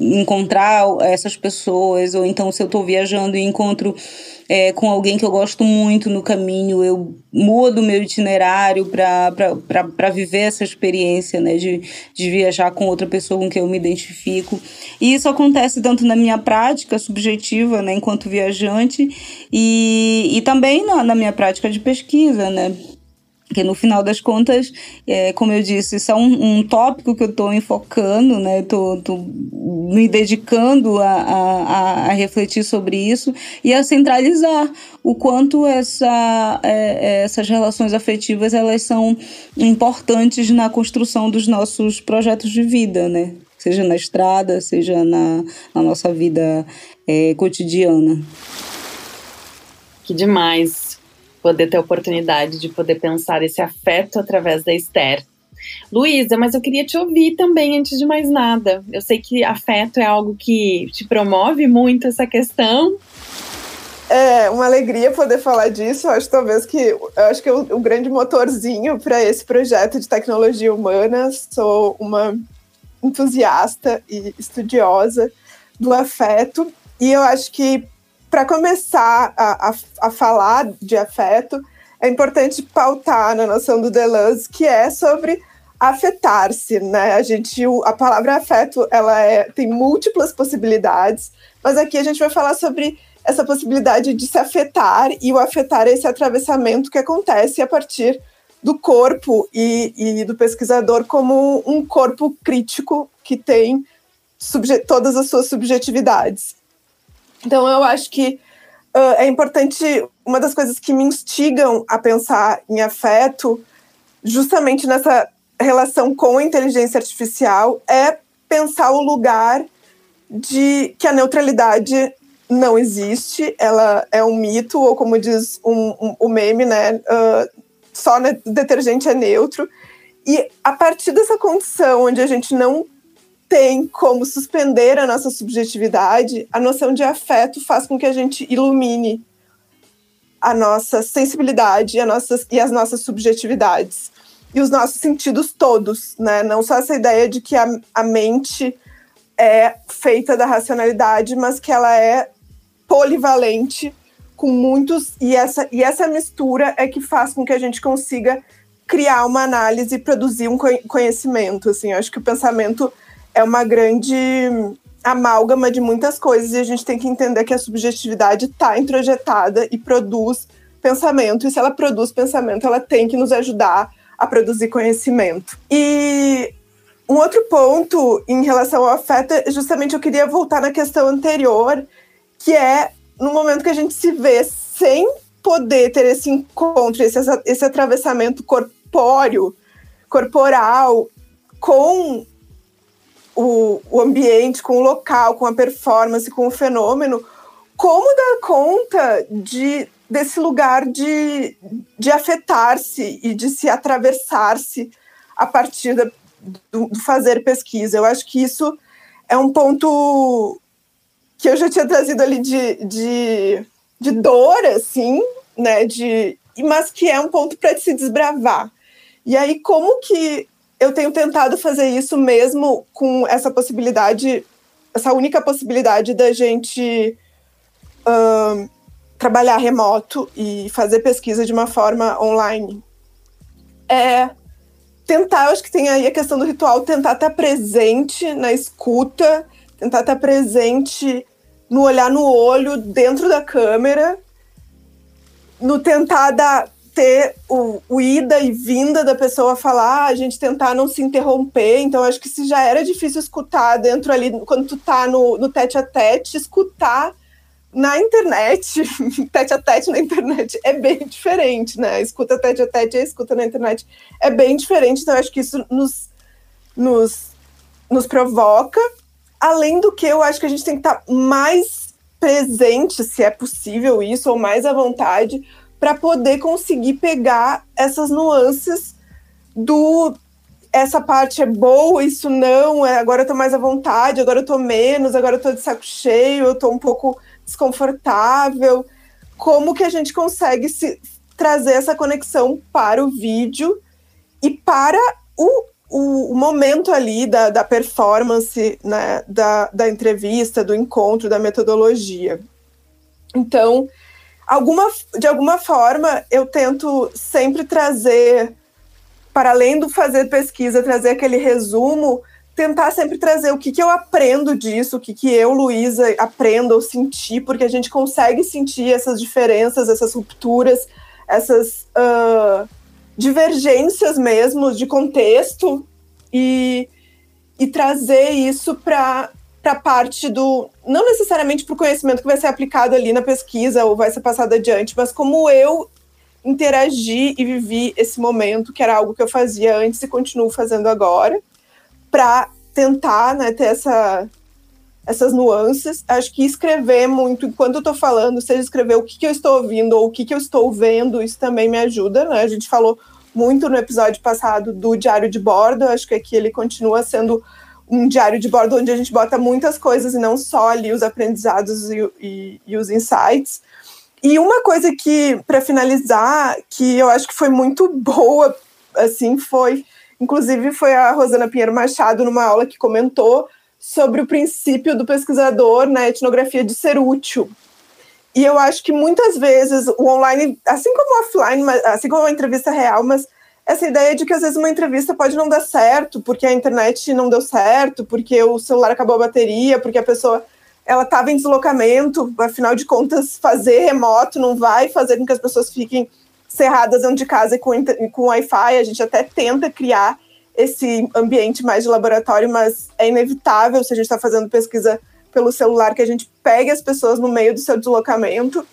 encontrar essas pessoas, ou então se eu estou viajando e encontro é, com alguém que eu gosto muito no caminho, eu mudo meu itinerário para viver essa experiência, né, de, de viajar com outra pessoa com quem eu me identifico. E isso acontece tanto na minha prática subjetiva, né, enquanto viajante, e, e também na, na minha prática de pesquisa, né, que no final das contas, é, como eu disse, isso é um, um tópico que eu estou enfocando, né? Estou me dedicando a, a, a, refletir sobre isso e a centralizar o quanto essa, é, é, essas relações afetivas elas são importantes na construção dos nossos projetos de vida, né? Seja na estrada, seja na, na nossa vida é, cotidiana. Que demais poder ter a oportunidade de poder pensar esse afeto através da Esther. Luísa, mas eu queria te ouvir também antes de mais nada. Eu sei que afeto é algo que te promove muito essa questão. É uma alegria poder falar disso. Eu acho talvez que acho que o, o grande motorzinho para esse projeto de tecnologia humana. Sou uma entusiasta e estudiosa do afeto e eu acho que para começar a, a, a, falar de afeto, é importante pautar na noção do Deleuze, que é sobre afetar-se, né? A gente, a palavra afeto, ela é, tem múltiplas possibilidades, mas aqui a gente vai falar sobre essa possibilidade de se afetar e o afetar é esse atravessamento que acontece a partir do corpo e, e do pesquisador como um corpo crítico que tem todas as suas subjetividades. Então, eu acho que uh, é importante. Uma das coisas que me instigam a pensar em afeto, justamente nessa relação com a inteligência artificial, é pensar o lugar de que a neutralidade não existe, ela é um mito, ou como diz um, um, o meme, né? Uh, só detergente é neutro. E a partir dessa condição onde a gente não tem como suspender a nossa subjetividade, a noção de afeto faz com que a gente ilumine a nossa sensibilidade a nossas, e as nossas subjetividades. E os nossos sentidos todos, né? Não só essa ideia de que a, a mente é feita da racionalidade, mas que ela é polivalente com muitos e essa e essa mistura é que faz com que a gente consiga criar uma análise e produzir um conhecimento assim eu acho que o pensamento é uma grande amálgama de muitas coisas e a gente tem que entender que a subjetividade está introjetada e produz pensamento, e se ela produz pensamento, ela tem que nos ajudar a produzir conhecimento. E um outro ponto em relação ao afeto, é justamente eu queria voltar na questão anterior, que é no momento que a gente se vê sem poder ter esse encontro, esse, esse atravessamento corpóreo, corporal, com o, o ambiente, com o local, com a performance, com o fenômeno, como dar conta de, desse lugar de, de afetar-se e de se atravessar-se a partir da, do, do, fazer pesquisa. Eu acho que isso é um ponto que eu já tinha trazido ali de, de, de dor, assim, né? De, mas que é um ponto para se desbravar. E aí, como que eu tenho tentado fazer isso mesmo com essa possibilidade, essa única possibilidade da gente uh, trabalhar remoto e fazer pesquisa de uma forma online. É tentar, eu acho que tem aí a questão do ritual, tentar estar presente na escuta, tentar estar presente no olhar no olho, dentro da câmera, no tentar dar ter o, o, ida e vinda da pessoa falar, a gente tentar não se interromper. Então, acho que se já era difícil escutar dentro ali, quando tu tá no, no tete a tete, escutar na internet, [laughs] tete a tete na internet é bem diferente, né? Escuta tete a tete e escuta na internet é bem diferente. Então, acho que isso nos, nos, nos provoca. Além do que, eu acho que a gente tem que estar tá mais presente, se é possível isso, ou mais à vontade, para poder conseguir pegar essas nuances do essa parte é boa, isso não, é, agora eu tô mais à vontade, agora eu tô menos, agora eu tô de saco cheio, eu tô um pouco desconfortável. Como que a gente consegue se trazer essa conexão para o vídeo e para o, o, o momento ali da, da performance, né, da, da entrevista, do encontro, da metodologia. Então, alguma, de alguma forma, eu tento sempre trazer, para além do fazer pesquisa, trazer aquele resumo, tentar sempre trazer o que, que eu aprendo disso, o que, que eu, Luísa, aprendo ou senti, porque a gente consegue sentir essas diferenças, essas rupturas, essas uh, divergências mesmo de contexto e, e trazer isso para para parte do. Não necessariamente para o conhecimento que vai ser aplicado ali na pesquisa ou vai ser passado adiante, mas como eu interagi e vivi esse momento, que era algo que eu fazia antes e continuo fazendo agora, para tentar né, ter essa, essas nuances. Acho que escrever muito enquanto eu estou falando, seja escrever o que, que eu estou ouvindo ou o que, que eu estou vendo, isso também me ajuda. Né? A gente falou muito no episódio passado do diário de bordo, acho que aqui ele continua sendo um diário de bordo onde a gente bota muitas coisas e não só ali os aprendizados e, e, e os insights. E uma coisa que, para finalizar, que eu acho que foi muito boa, assim, foi, inclusive foi a Rosana Pinheiro Machado numa aula que comentou sobre o princípio do pesquisador na etnografia de ser útil. E eu acho que muitas vezes o online, assim como o offline, assim como a entrevista real, mas essa ideia de que às vezes uma entrevista pode não dar certo, porque a internet não deu certo, porque o celular acabou a bateria, porque a pessoa ela estava em deslocamento, afinal de contas, fazer remoto não vai fazer com que as pessoas fiquem cerradas dentro de casa e com, com Wi-Fi. A gente até tenta criar esse ambiente mais de laboratório, mas é inevitável se a gente está fazendo pesquisa pelo celular que a gente pegue as pessoas no meio do seu deslocamento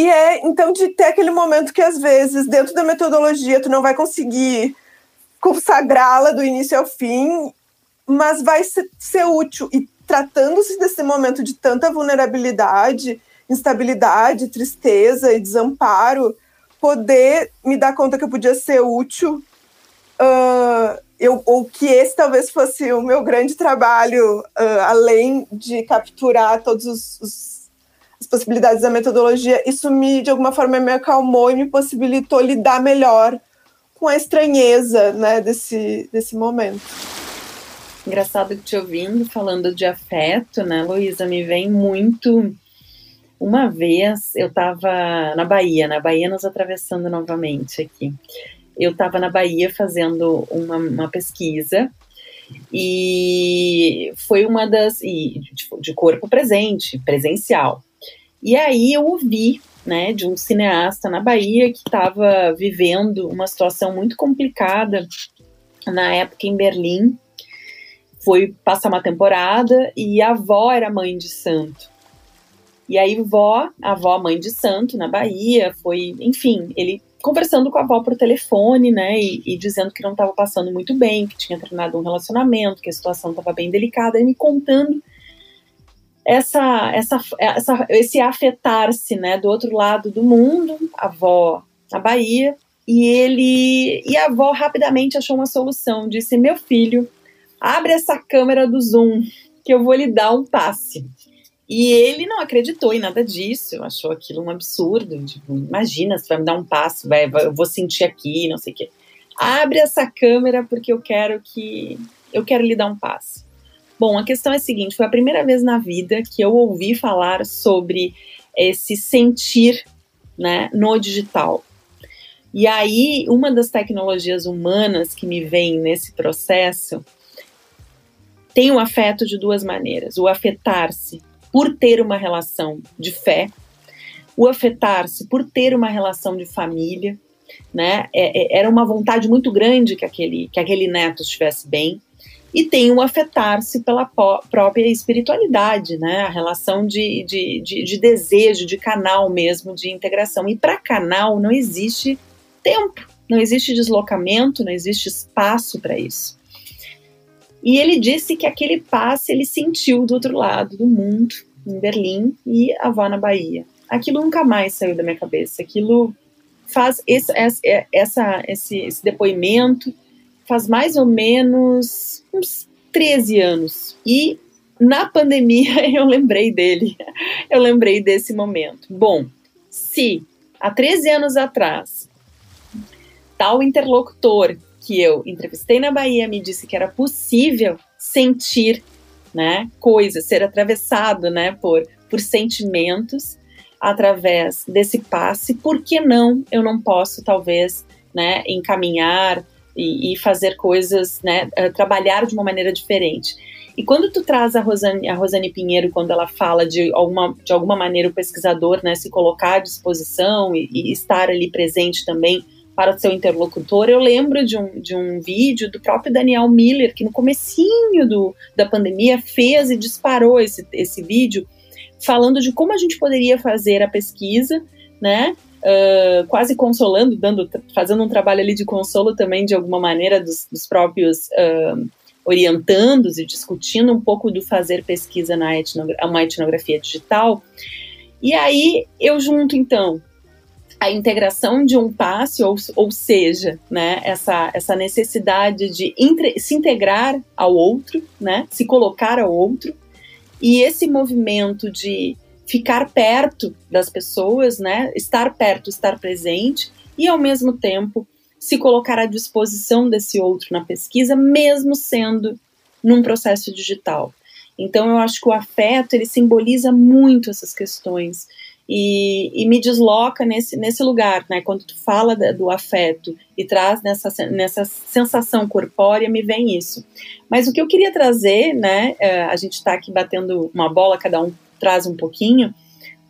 e é, então, de ter aquele momento que, às vezes, dentro da metodologia, tu não vai conseguir consagrá-la do início ao fim, mas vai ser, útil. E tratando-se desse momento de tanta vulnerabilidade, instabilidade, tristeza e desamparo, poder me dar conta que eu podia ser útil, uh, eu, ou que esse talvez fosse o meu grande trabalho, uh, além de capturar todos os, os possibilidades da metodologia, isso me, de alguma forma, me acalmou e me possibilitou lidar melhor com a estranheza né, desse, desse momento. Engraçado te ouvindo falando de afeto, né, Luísa? Me vem muito. Uma vez eu estava na Bahia, na Bahia nos atravessando novamente aqui. Eu estava na Bahia fazendo uma, uma pesquisa E foi uma das. E de corpo presente, presencial. E aí eu ouvi né, de um cineasta na Bahia que estava vivendo uma situação muito complicada na época em Berlim. Foi passar uma temporada e a avó era mãe de santo. E aí, vó, a avó mãe de santo na Bahia, foi, enfim, ele conversando com a avó por telefone, né, e, e dizendo que não estava passando muito bem, que tinha terminado um relacionamento, que a situação estava bem delicada, e me contando essa, essa, essa, esse afetar-se, né, do outro lado do mundo, a avó na Bahia, e ele e a avó rapidamente achou uma solução, disse: "Meu filho, abre essa câmera do Zoom, que eu vou lhe dar um passe". E ele não acreditou em nada disso, achou aquilo um absurdo. Tipo, imagina, você vai me dar um passo, vai, eu vou sentir aqui, não sei o quê. Abre essa câmera porque eu quero que. Eu quero lhe dar um passo. Bom, a questão é a seguinte: foi a primeira vez na vida que eu ouvi falar sobre esse sentir né, no digital. E aí, uma das tecnologias humanas que me vem nesse processo tem o afeto de duas maneiras: o afetar-se por ter uma relação de fé, o afetar-se por ter uma relação de família, né? É, é, era uma vontade muito grande que aquele, que aquele neto estivesse bem. E tem o afetar-se pela própria espiritualidade, né? A relação de, de, de, de desejo, de canal mesmo, de integração. E para canal não existe tempo, não existe deslocamento, não existe espaço para isso. E ele disse que aquele passe ele sentiu do outro lado do mundo, em Berlim, e a avó na Bahia. Aquilo nunca mais saiu da minha cabeça. Aquilo faz esse, essa, esse, esse depoimento faz mais ou menos uns 13 anos. E na pandemia [laughs] eu lembrei dele. Eu lembrei desse momento. Bom, se há 13 anos atrás tal interlocutor que eu entrevistei na Bahia me disse que era possível sentir, né, coisas, ser atravessado, né, por, por sentimentos através desse passe, por que não eu não posso, talvez, né, encaminhar e, e fazer coisas, né, uh, trabalhar de uma maneira diferente. E quando tu traz a Rosane, a Rosane Pinheiro, quando ela fala de alguma, de alguma maneira o pesquisador né, se colocar à disposição e, e estar ali presente também para o seu interlocutor. Eu lembro de um, de um vídeo do próprio Daniel Miller, que no comecinho do, da pandemia fez e disparou esse, esse vídeo, falando de como a gente poderia fazer a pesquisa, né? Uh, quase consolando, dando, fazendo um trabalho ali de consolo também, de alguma maneira, dos, dos próprios uh, orientandos e discutindo um pouco do fazer pesquisa na etnogra uma etnografia digital. E aí eu junto, então, a integração de um passe, ou, ou seja, né, essa, essa necessidade de se integrar ao outro, né, se colocar ao outro, e esse movimento de ficar perto das pessoas, né, estar perto, estar presente, e ao mesmo tempo se colocar à disposição desse outro na pesquisa, mesmo sendo num processo digital. Então eu acho que o afeto ele simboliza muito essas questões e, e, me desloca nesse, nesse lugar, né? Quando tu fala do afeto e traz nessa, nessa sensação corpórea, me vem isso. Mas o que eu queria trazer, né? É, a gente está aqui batendo uma bola, cada um traz um pouquinho,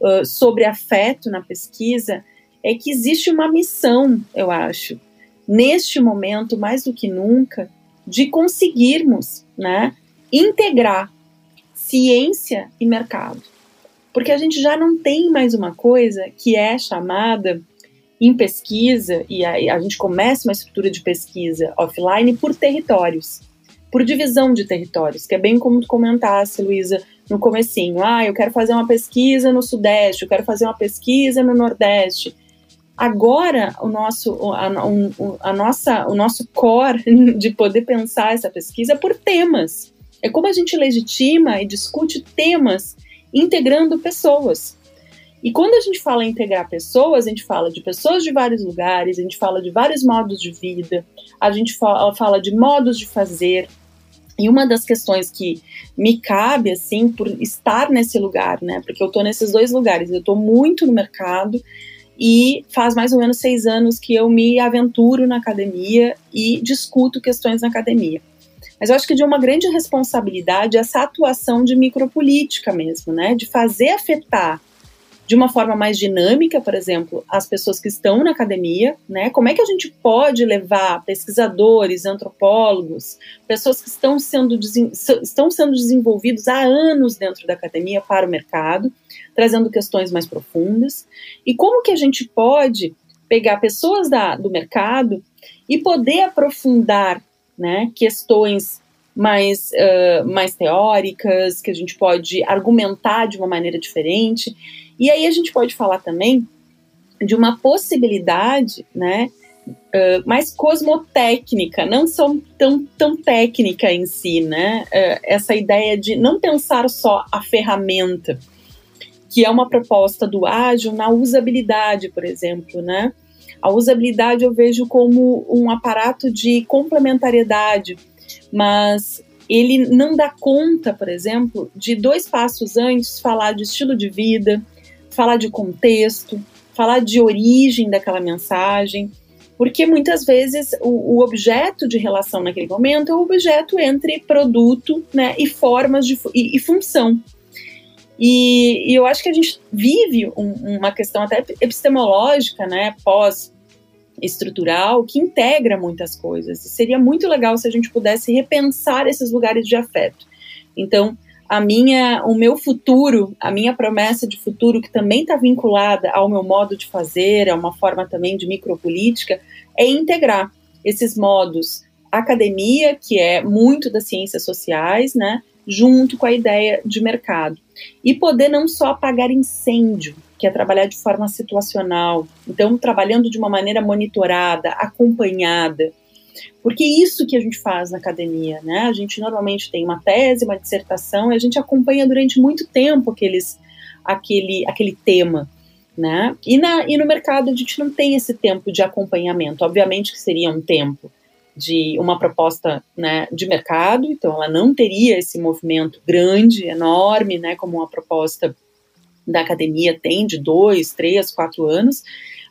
uh, sobre afeto na pesquisa, é que existe uma missão, eu acho, neste momento, mais do que nunca, de conseguirmos, né? Integrar ciência e mercado porque a gente já não tem mais uma coisa que é chamada em pesquisa, e a, a gente começa uma estrutura de pesquisa offline por territórios, por divisão de territórios, que é bem como tu comentasse, Luísa, no comecinho. Ah, eu quero fazer uma pesquisa no Sudeste, eu quero fazer uma pesquisa no Nordeste. Agora, o nosso, a, a nossa, o nosso core [laughs] de poder pensar essa pesquisa é por temas. É como a gente legitima e discute temas integrando pessoas. E quando a gente fala em integrar pessoas, a gente fala de pessoas de vários lugares, a gente fala de vários modos de vida, a gente fala de modos de fazer. E uma das questões que me cabe, assim, por estar nesse lugar, né? Porque eu estou nesses dois lugares, eu estou muito no mercado e faz mais ou menos seis anos que eu me aventuro na academia e discuto questões na academia. mas eu acho que de uma grande responsabilidade essa atuação de micropolítica mesmo, né? De fazer afetar de uma forma mais dinâmica, por exemplo, as pessoas que estão na academia, né? Como é que a gente pode levar pesquisadores, antropólogos, pessoas que estão sendo, estão sendo desenvolvidos há anos dentro da academia para o mercado, trazendo questões mais profundas? E como que a gente pode pegar pessoas da, do mercado e poder aprofundar né, questões mais, uh, mais teóricas, que a gente pode argumentar de uma maneira diferente e aí a gente pode falar também de uma possibilidade, né, uh, mais cosmotécnica, não só tão, tão técnica em si, né, uh, essa ideia de não pensar só a ferramenta, que é uma proposta do ágil na usabilidade, por exemplo, né, a usabilidade eu vejo como um aparato de complementariedade, mas ele não dá conta, por exemplo, de dois passos antes falar de estilo de vida, falar de contexto, falar de origem daquela mensagem, porque muitas vezes o, o, objeto de relação naquele momento é o objeto entre produto né, e formas de, e, e função. E, e, eu acho que a gente vive um, uma questão até epistemológica, né, pós-estrutural, que integra muitas coisas. Seria muito legal se a gente pudesse repensar esses lugares de afeto. Então, a minha, o meu futuro, a minha promessa de futuro, que também está vinculada ao meu modo de fazer, é uma forma também de micropolítica, é integrar esses modos academia, que é muito das ciências sociais, né, junto com a ideia de mercado. E poder não só apagar incêndio, que é trabalhar de forma situacional, então trabalhando de uma maneira monitorada, acompanhada, porque isso que a gente faz na academia, né? A gente normalmente tem uma tese, uma dissertação, e a gente acompanha durante muito tempo aqueles, aquele, aquele tema. Né? E, na, e no mercado a gente não tem esse tempo de acompanhamento. Obviamente que seria um tempo de uma proposta né, de mercado, então ela não teria esse movimento grande, enorme, né, como uma proposta da academia tem de dois, três, quatro anos,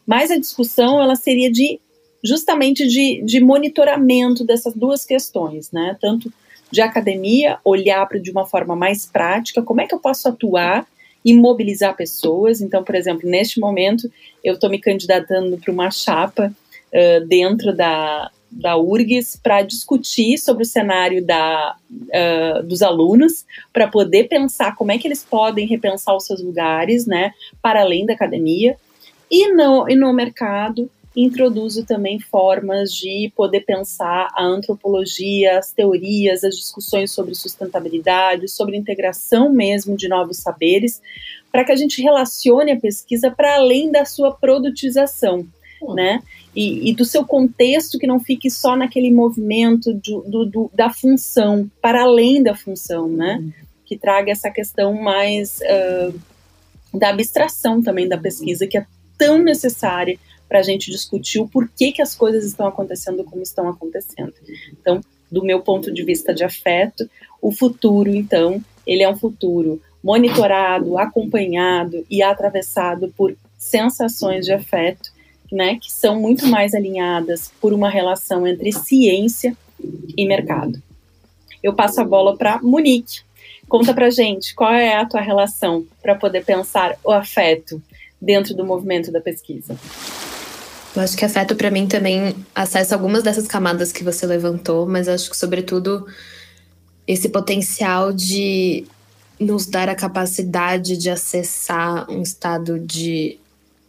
mas a discussão ela seria de justamente de, de monitoramento dessas duas questões, né? Tanto de academia, olhar para de uma forma mais prática, como é que eu posso atuar e mobilizar pessoas. Então, por exemplo, neste momento, eu estou me candidatando para uma chapa uh, dentro da, da URGS para discutir sobre o cenário da, uh, dos alunos, para poder pensar como é que eles podem repensar os seus lugares, né, para além da academia. E no, e no mercado, introduzo também formas de poder pensar a antropologia, as teorias, as discussões sobre sustentabilidade, sobre integração mesmo de novos saberes, para que a gente relacione a pesquisa para além da sua produtização, uhum. né? E, e, do seu contexto que não fique só naquele movimento do, do, do, da função, para além da função, né? Uhum. Que traga essa questão mais uh, da abstração também da pesquisa, que é tão necessária para a gente discutir o porquê que as coisas estão acontecendo como estão acontecendo. Então, do meu ponto de vista de afeto, o futuro, então, ele é um futuro monitorado, acompanhado e atravessado por sensações de afeto, né, que são muito mais alinhadas por uma relação entre ciência e mercado. Eu passo a bola para Monique. Conta pra gente qual é a tua relação para poder pensar o afeto dentro do movimento da pesquisa. Eu acho que afeto para mim também acessa algumas dessas camadas que você levantou, mas acho que sobretudo esse potencial de nos dar a capacidade de acessar um estado de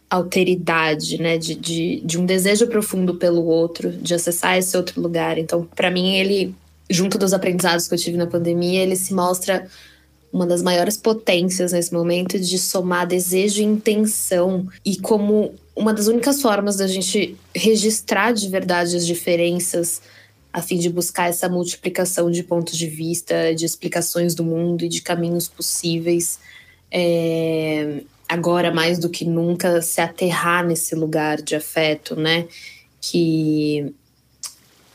alteridade, né, de, de, de um desejo profundo pelo outro, de acessar esse outro lugar. Então, para mim, ele, junto dos aprendizados que eu tive na pandemia, ele se mostra uma das maiores potências nesse momento de somar desejo e intenção e como uma das únicas formas da gente registrar de verdade as diferenças a fim de buscar essa multiplicação de pontos de vista, de explicações do mundo e de caminhos possíveis. É, agora mais do que nunca se aterrar nesse lugar de afeto, né? Que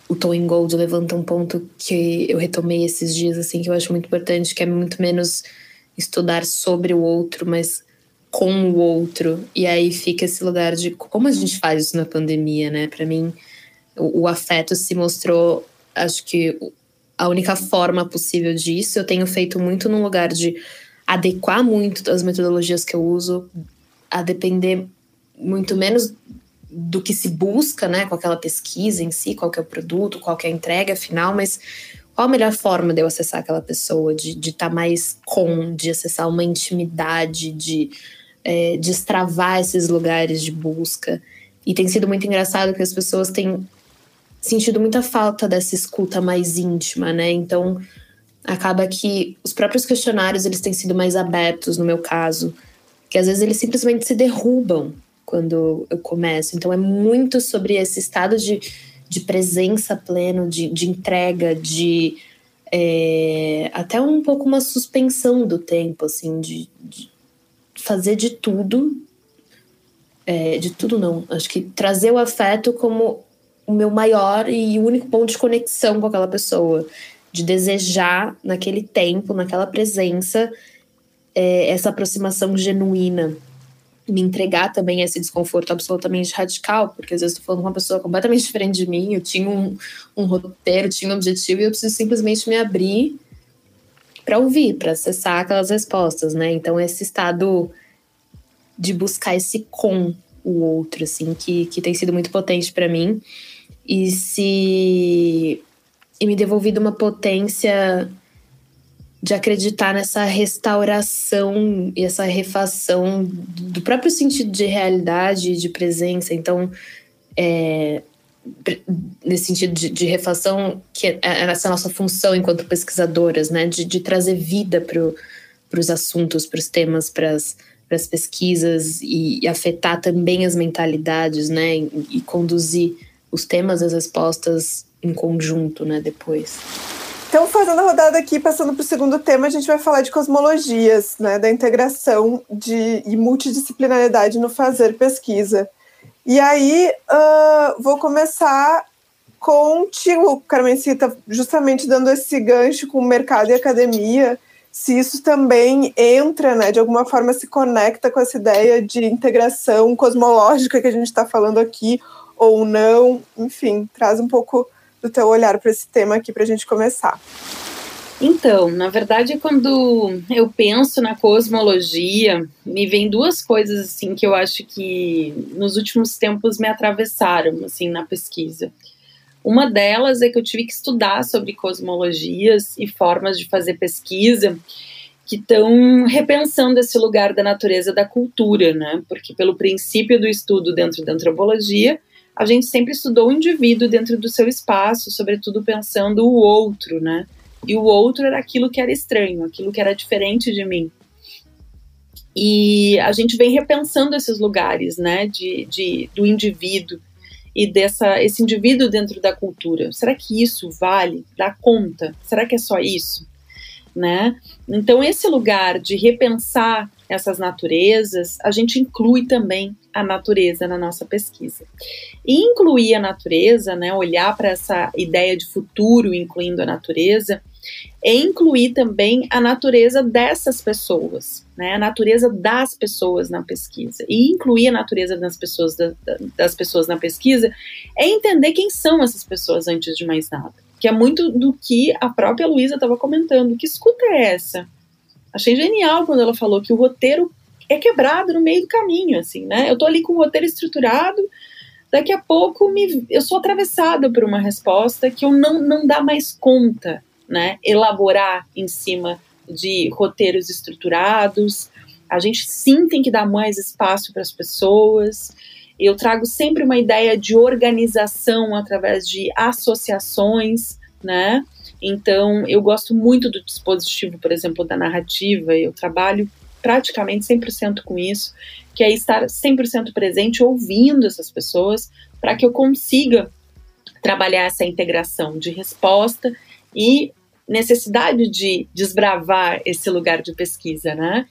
o Towing Gold levanta um ponto que eu retomei esses dias, assim, que eu acho muito importante, que é muito menos estudar sobre o outro, mas com o outro. E aí fica esse lugar de como a gente faz isso na pandemia, né? Para mim, o, o, afeto se mostrou, acho que, a única forma possível disso. Eu tenho feito muito num lugar de adequar muito as metodologias que eu uso a depender muito menos do que se busca, né, com aquela pesquisa em si, qual é o produto, qual é a entrega final, mas qual a melhor forma de eu acessar aquela pessoa, de estar tá mais com, de acessar uma intimidade, de é, destravar esses lugares de busca. E tem sido muito engraçado que as pessoas têm sentido muita falta dessa escuta mais íntima, né? Então, acaba que os próprios questionários eles têm sido mais abertos no meu caso, que às vezes eles simplesmente se derrubam quando eu começo. Então, é muito sobre esse estado de, de presença pleno, de, de entrega, de é, até um pouco uma suspensão do tempo, assim, de, de fazer de tudo é, de tudo não. Acho que trazer o afeto como o meu maior e único ponto de conexão com aquela pessoa. De desejar, naquele tempo, naquela presença, é, essa aproximação genuína. Me entregar também esse desconforto absolutamente radical, porque às vezes estou falando com uma pessoa completamente diferente de mim, eu tinha um, um roteiro, tinha um objetivo e eu preciso simplesmente me abrir para ouvir, para acessar aquelas respostas, né? Então, esse estado de buscar esse com o outro, assim, que, que tem sido muito potente para mim. E se. E me devolvido uma potência de acreditar nessa restauração e essa refação do próprio sentido de realidade e de presença. Então, é, nesse sentido de, de, refação, que é essa nossa função enquanto pesquisadoras, né, de, de trazer vida para os assuntos, para os temas, para as pesquisas e, e, afetar também as mentalidades, né? E, e conduzir os temas, as respostas em conjunto, né? Depois. Então, fazendo a rodada aqui, passando para o segundo tema, a gente vai falar de cosmologias, né, da integração de, e multidisciplinaridade no fazer pesquisa. E aí, uh, vou começar contigo, Carmencita, justamente dando esse gancho com o mercado e academia, se isso também entra, né, de alguma forma se conecta com essa ideia de integração cosmológica que a gente está falando aqui, ou não, enfim, traz um pouco do teu olhar para esse tema aqui para a gente começar. Então, na verdade, quando eu penso na cosmologia, me vem duas coisas assim que eu acho que nos últimos tempos me atravessaram assim na pesquisa. Uma delas é que eu tive que estudar sobre cosmologias e formas de fazer pesquisa que estão repensando esse lugar da natureza da cultura, né? Porque pelo princípio do estudo dentro da antropologia, a gente sempre estudou o indivíduo dentro do seu espaço, sobretudo pensando o outro, né? E o outro era aquilo que era estranho, aquilo que era diferente de mim. E a gente vem repensando esses lugares, né, de, de do indivíduo e dessa esse indivíduo dentro da cultura. Será que isso vale? Dá conta? Será que é só isso? Né? Então esse lugar de repensar essas naturezas, a gente inclui também a natureza na nossa pesquisa. E incluir a natureza, né, olhar para essa ideia de futuro incluindo a natureza, é incluir também a natureza dessas pessoas, né, a natureza das pessoas na pesquisa. E incluir a natureza das pessoas, da, das pessoas na pesquisa é entender quem são essas pessoas antes de mais nada. Que é muito do que a própria Luísa estava comentando. Que escuta é essa? Achei genial quando ela falou que o roteiro é quebrado no meio do caminho, assim, né? Eu tô ali com o roteiro estruturado, daqui a pouco me, eu sou atravessada por uma resposta que eu não, não dá mais conta né, elaborar em cima de roteiros estruturados. A gente sim tem que dar mais espaço para as pessoas. Eu trago sempre uma ideia de organização através de associações, né? Então, eu gosto muito do dispositivo, por exemplo, da narrativa. Eu trabalho praticamente 100% com isso, que é estar 100% presente ouvindo essas pessoas para que eu consiga trabalhar essa integração de resposta e necessidade de desbravar esse lugar de pesquisa, né?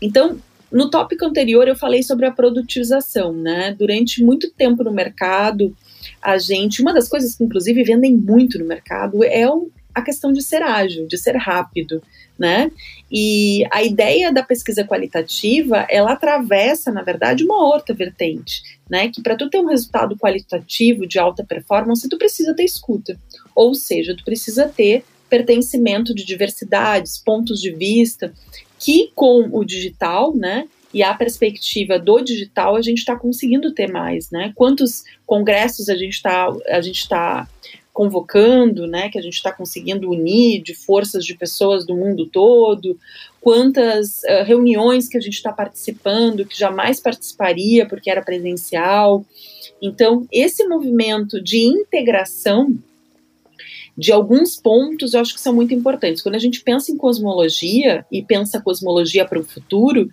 Então, no tópico anterior eu falei sobre a produtivização, né? Durante muito tempo no mercado, a gente, uma das coisas que inclusive vendem muito no mercado é o, a questão de ser ágil, de ser rápido, né? E a ideia da pesquisa qualitativa, ela atravessa, na verdade, uma outra vertente, né? Que para tu ter um resultado qualitativo de alta performance, tu precisa ter escuta. Ou seja, tu precisa ter pertencimento de diversidades, pontos de vista, que com o digital, né, e a perspectiva do digital, a gente está conseguindo ter mais, né? Quantos congressos a gente está gente está convocando, né? Que a gente está conseguindo unir de forças de pessoas do mundo todo, quantas uh, reuniões que a gente está participando que jamais participaria porque era presencial. Então, esse movimento de integração de alguns pontos eu acho que são muito importantes. Quando a gente pensa em cosmologia e pensa cosmologia para o futuro,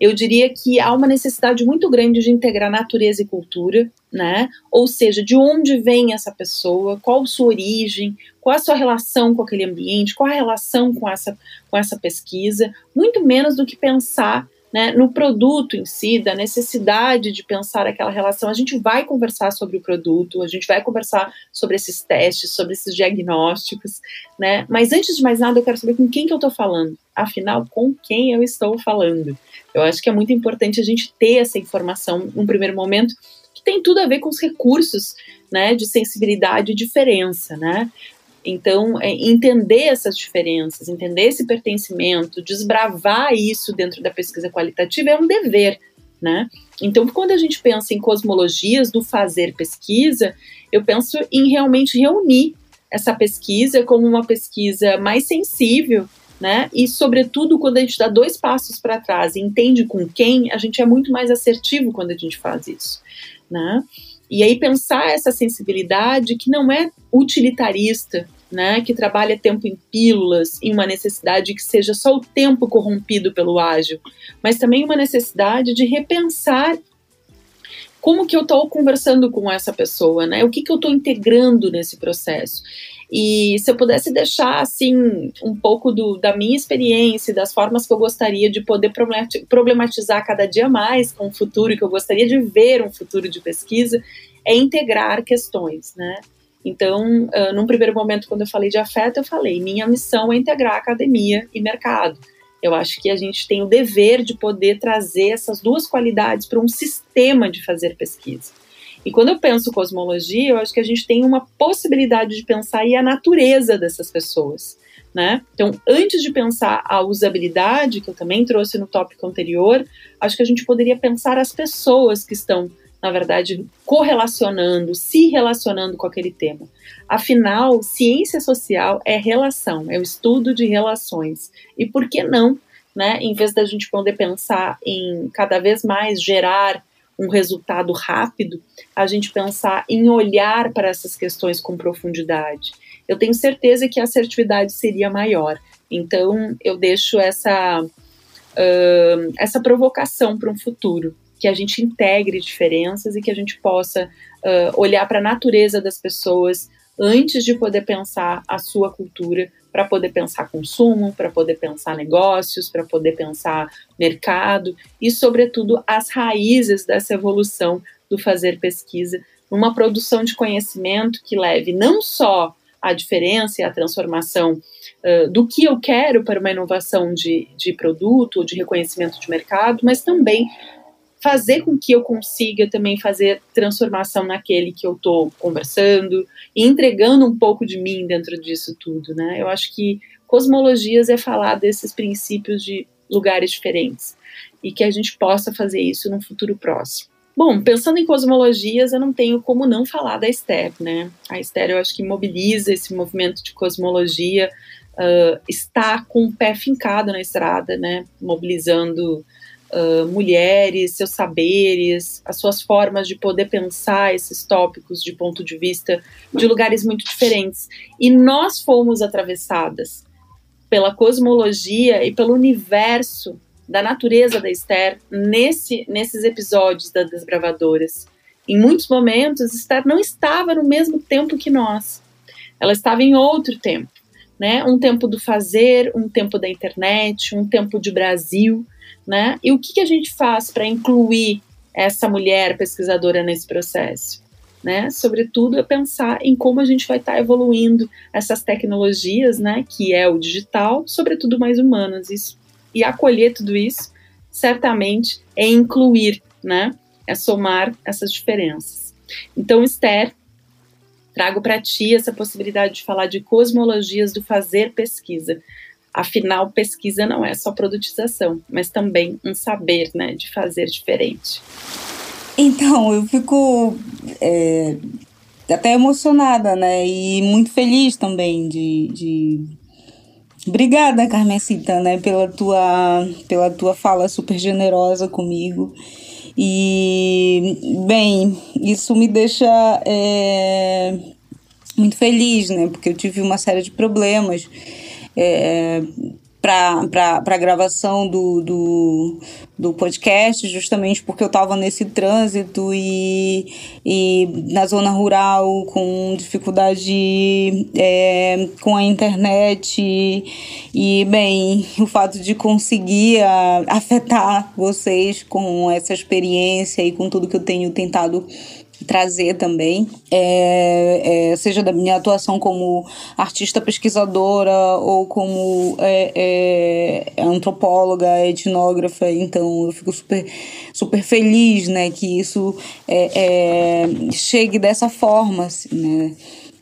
eu diria que há uma necessidade muito grande de integrar natureza e cultura, né? Ou seja, de onde vem essa pessoa, qual sua origem, qual a sua relação com aquele ambiente, qual a relação com essa, com essa pesquisa, muito menos do que pensar né, no produto em si, da necessidade de pensar aquela relação. A gente vai conversar sobre o produto, a gente vai conversar sobre esses testes, sobre esses diagnósticos, né? Mas antes de mais nada, eu quero saber com quem que eu estou falando. Afinal, com quem eu estou falando? Eu acho que é muito importante a gente ter essa informação num primeiro momento, que tem tudo a ver com os recursos, né, de sensibilidade e diferença, né? Então, é, entender essas diferenças, entender esse pertencimento, desbravar isso dentro da pesquisa qualitativa é um dever, né? Então, quando a gente pensa em cosmologias do fazer pesquisa, eu penso em realmente reunir essa pesquisa como uma pesquisa mais sensível, né? E, sobretudo, quando a gente dá dois passos para trás e entende com quem, a gente é muito mais assertivo quando a gente faz isso, né? E aí pensar essa sensibilidade que não é utilitarista, né, que trabalha tempo em pílulas, em uma necessidade que seja só o tempo corrompido pelo ágil, mas também uma necessidade de repensar como que eu estou conversando com essa pessoa, né? O que, que eu estou integrando nesse processo? E se eu pudesse deixar assim um pouco do, da minha experiência, das formas que eu gostaria de poder problematizar cada dia mais com o futuro, que eu gostaria de ver um futuro de pesquisa, é integrar questões, né? Então, uh, num primeiro momento, quando eu falei de afeto, eu falei: minha missão é integrar academia e mercado. Eu acho que a gente tem o dever de poder trazer essas duas qualidades para um sistema de fazer pesquisa. E quando eu penso cosmologia, eu acho que a gente tem uma possibilidade de pensar aí a natureza dessas pessoas. Né? Então, antes de pensar a usabilidade, que eu também trouxe no tópico anterior, acho que a gente poderia pensar as pessoas que estão na verdade, correlacionando, se relacionando com aquele tema. Afinal, ciência social é relação, é o estudo de relações. E por que não, né, em vez da gente poder pensar em cada vez mais gerar um resultado rápido, a gente pensar em olhar para essas questões com profundidade. Eu tenho certeza que a assertividade seria maior. Então, eu deixo essa, uh, essa provocação para um futuro que a gente integre diferenças e que a gente possa uh, olhar para a natureza das pessoas antes de poder pensar a sua cultura, para poder pensar consumo, para poder pensar negócios, para poder pensar mercado e, sobretudo, as raízes dessa evolução do fazer pesquisa, numa produção de conhecimento que leve não só a diferença e a transformação uh, do que eu quero para uma inovação de, de produto ou de reconhecimento de mercado, mas também fazer com que eu consiga também fazer transformação naquele que eu estou conversando e entregando um pouco de mim dentro disso tudo, né? Eu acho que cosmologias é falar desses princípios de lugares diferentes e que a gente possa fazer isso no futuro próximo. Bom, pensando em cosmologias, eu não tenho como não falar da Esther, né? A Esther, eu acho que mobiliza esse movimento de cosmologia, uh, está com o pé fincado na estrada, né? Mobilizando uh, mulheres, seus saberes, as suas formas de poder pensar esses tópicos de ponto de vista de lugares muito diferentes. E nós fomos atravessadas pela cosmologia e pelo universo da natureza da Esther nesse, nesses episódios das Desbravadoras. Em muitos momentos, Esther não estava no mesmo tempo que nós. Ela estava em outro tempo, né? Um tempo do fazer, um tempo da internet, um tempo de Brasil, né? E o que, que a gente faz para incluir essa mulher pesquisadora nesse processo? Né? Sobretudo é pensar em como a gente vai estar tá evoluindo essas tecnologias, né? Que é o digital, sobretudo mais humanas. Isso, e acolher tudo isso, certamente, é incluir, né? É somar essas diferenças. Então, Esther trago para ti essa possibilidade de falar de cosmologias do fazer pesquisa. Afinal, pesquisa não é só produtização, mas também um saber, né, de fazer diferente. Então, eu fico é, até emocionada, né, e muito feliz também de, de... Obrigada, Carmencita, né, pela tua, pela tua fala super generosa comigo. E, bem, isso me deixa é, muito feliz, né? Porque eu tive uma série de problemas é, para a gravação do, do, do podcast, justamente porque eu estava nesse trânsito e, e na zona rural, com dificuldade é, com a internet. E, e, bem, o fato de conseguir a, afetar vocês com essa experiência e com tudo que eu tenho tentado trazer também, é, é, seja da minha atuação como artista pesquisadora ou como é, é, antropóloga, etnógrafa. Então eu fico super, super feliz né, que isso é, é, chegue dessa forma. Assim, né?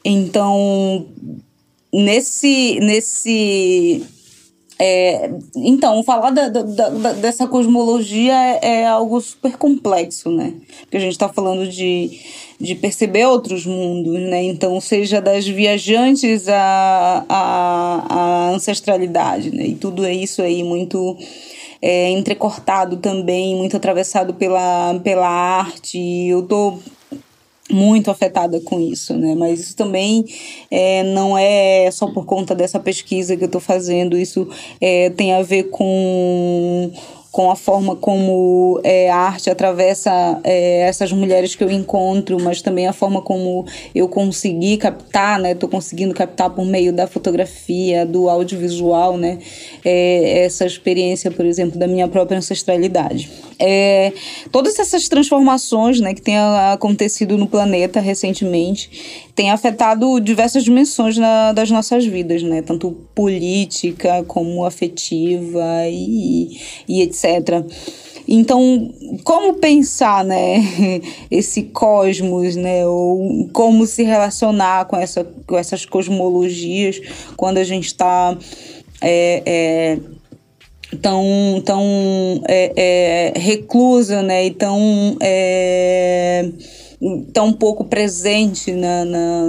Então, nesse, nesse é, então, falar da, da, da, dessa cosmologia é, é, algo super complexo, né? Porque a gente está falando de, de perceber outros mundos, né? Então, seja das viajantes à, à, à ancestralidade, né? E tudo é isso aí muito é, entrecortado também, muito atravessado pela, pela arte. Eu tô muito afetada com isso, né? Mas isso também é, não é só por conta dessa pesquisa que eu estou fazendo, isso é, tem a ver com com a forma como é, a arte atravessa é, essas mulheres que eu encontro, mas também a forma como eu consegui captar, né? Estou conseguindo captar por meio da fotografia, do audiovisual, né? É, essa experiência, por exemplo, da minha própria ancestralidade. É, todas essas transformações, né, que têm acontecido no planeta recentemente, têm afetado diversas dimensões na, das nossas vidas, né? Tanto política como afetiva e, e etc. Então, como pensar, né, [laughs] esse cosmos, né, ou como se relacionar com, essa, com essas cosmologias quando a gente está é, é, tão, tão é, é, reclusa, né, e tão é, tão pouco presente na, na,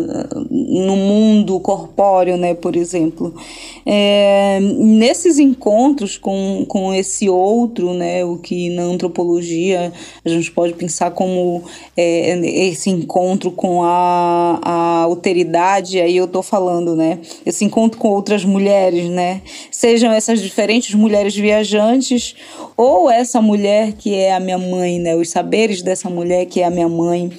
no mundo corpóreo, né, por exemplo. É, nesses encontros com, com esse outro, né, o que na antropologia a gente pode pensar como é, esse encontro com a, a alteridade, aí eu estou falando, né, esse encontro com outras mulheres, né, sejam essas diferentes mulheres viajantes ou essa mulher que é a minha mãe, né, os saberes dessa mulher que é a minha mãe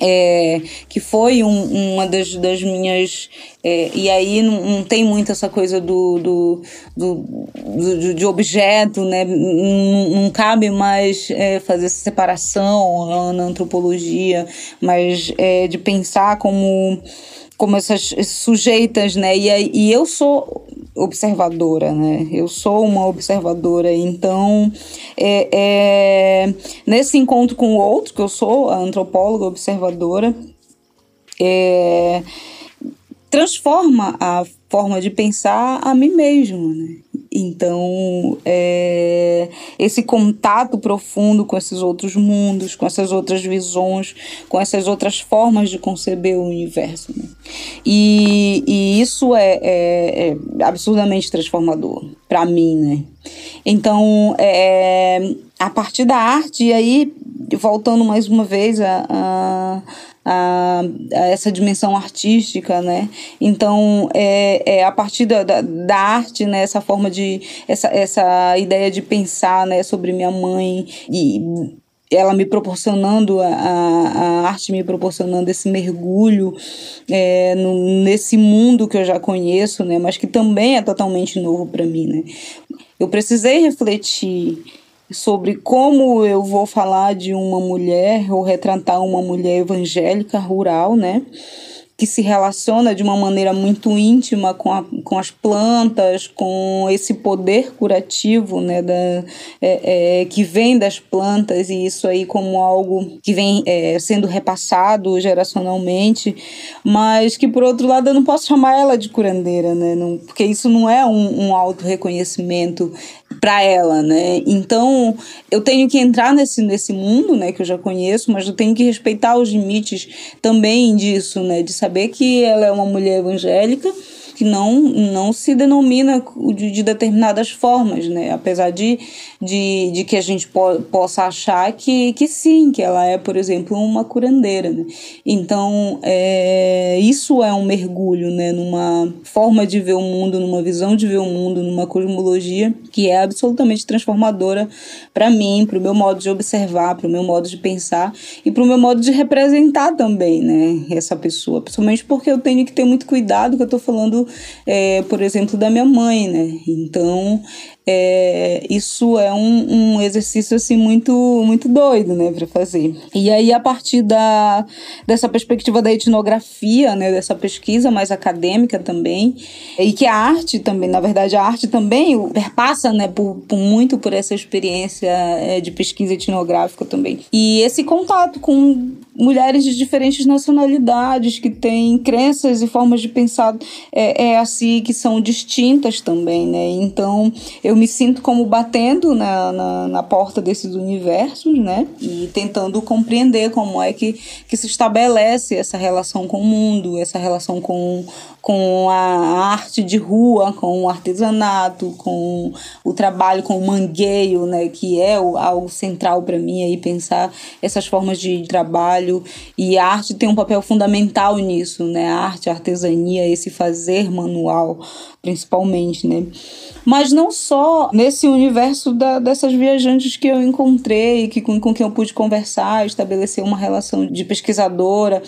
é, que foi um, uma das, das minhas. É, e aí não, não, tem muito essa coisa do, do, do, do de objeto, né? Não, não cabe mais é, fazer essa separação na antropologia, mas é, de pensar como como essas sujeitas, né? E, e eu sou observadora, né? Eu sou uma observadora, então é, é, nesse encontro com o outro, que eu sou a antropóloga observadora, é, transforma a forma de pensar a mim mesmo, né? Então, é, esse contato profundo com esses outros mundos, com essas outras visões, com essas outras formas de conceber o universo. Né? E, e, isso é, é, é absurdamente transformador para mim, né? Então, é, a partir da arte, e aí, voltando mais uma vez a, a a, a essa dimensão artística, né? Então, é, é a partir da, da, da, arte, né? Essa forma de... Essa, essa ideia de pensar, né? Sobre minha mãe e ela me proporcionando, a, a arte me proporcionando esse mergulho é, no, nesse mundo que eu já conheço, né? Mas que também é totalmente novo para mim, né? Eu precisei refletir sobre como eu vou falar de uma mulher ou retratar uma mulher evangélica rural, né? que se relaciona de uma maneira muito íntima com, a, com as plantas, com esse poder curativo né, da, é, é, que vem das plantas, e isso aí como algo que vem é, sendo repassado geracionalmente, mas que por outro lado eu não posso chamar ela de curandeira, né, não, porque isso não é um, um auto-reconhecimento para ela, né? Então eu tenho que entrar nesse, nesse mundo, né, que eu já conheço, mas eu tenho que respeitar os limites também disso, né, de saber que ela é uma mulher evangélica que não, não se denomina de, de determinadas formas, né? Apesar de, de, de que a gente po possa achar que, que sim, que ela é, por exemplo, uma curandeira, né? Então, é, isso é um mergulho, né? Numa forma de ver o mundo, numa visão de ver o mundo, numa cosmologia que é absolutamente transformadora para mim, para o meu modo de observar, para o meu modo de pensar e para o meu modo de representar também, né? Essa pessoa, principalmente porque eu tenho que ter muito cuidado que eu estou falando é, por exemplo, da minha mãe, né? Então, é, isso é um, um, exercício assim muito muito doido né para fazer. E aí a partir da dessa perspectiva da etnografia né dessa pesquisa mais acadêmica também e que a arte também na verdade a arte também perpassa né por, por muito por essa experiência é, de pesquisa etnográfica também. E esse contato com mulheres de diferentes nacionalidades que têm crenças e formas de pensar é, é assim que são distintas também né? Então eu me sinto como batendo na, na, na, porta desses universos, né? E tentando compreender como é que, que se estabelece essa relação com o mundo, essa relação com, com a arte de rua, com o artesanato, com o trabalho com o mangueio, né? Que é algo central para mim aí, pensar essas formas de trabalho. E a arte tem um papel fundamental nisso, né? A arte, a artesania, esse fazer manual, principalmente, né? Mas não só nesse universo da, dessas viajantes que eu encontrei, que, com, com quem eu pude conversar, estabelecer uma relação de pesquisadora,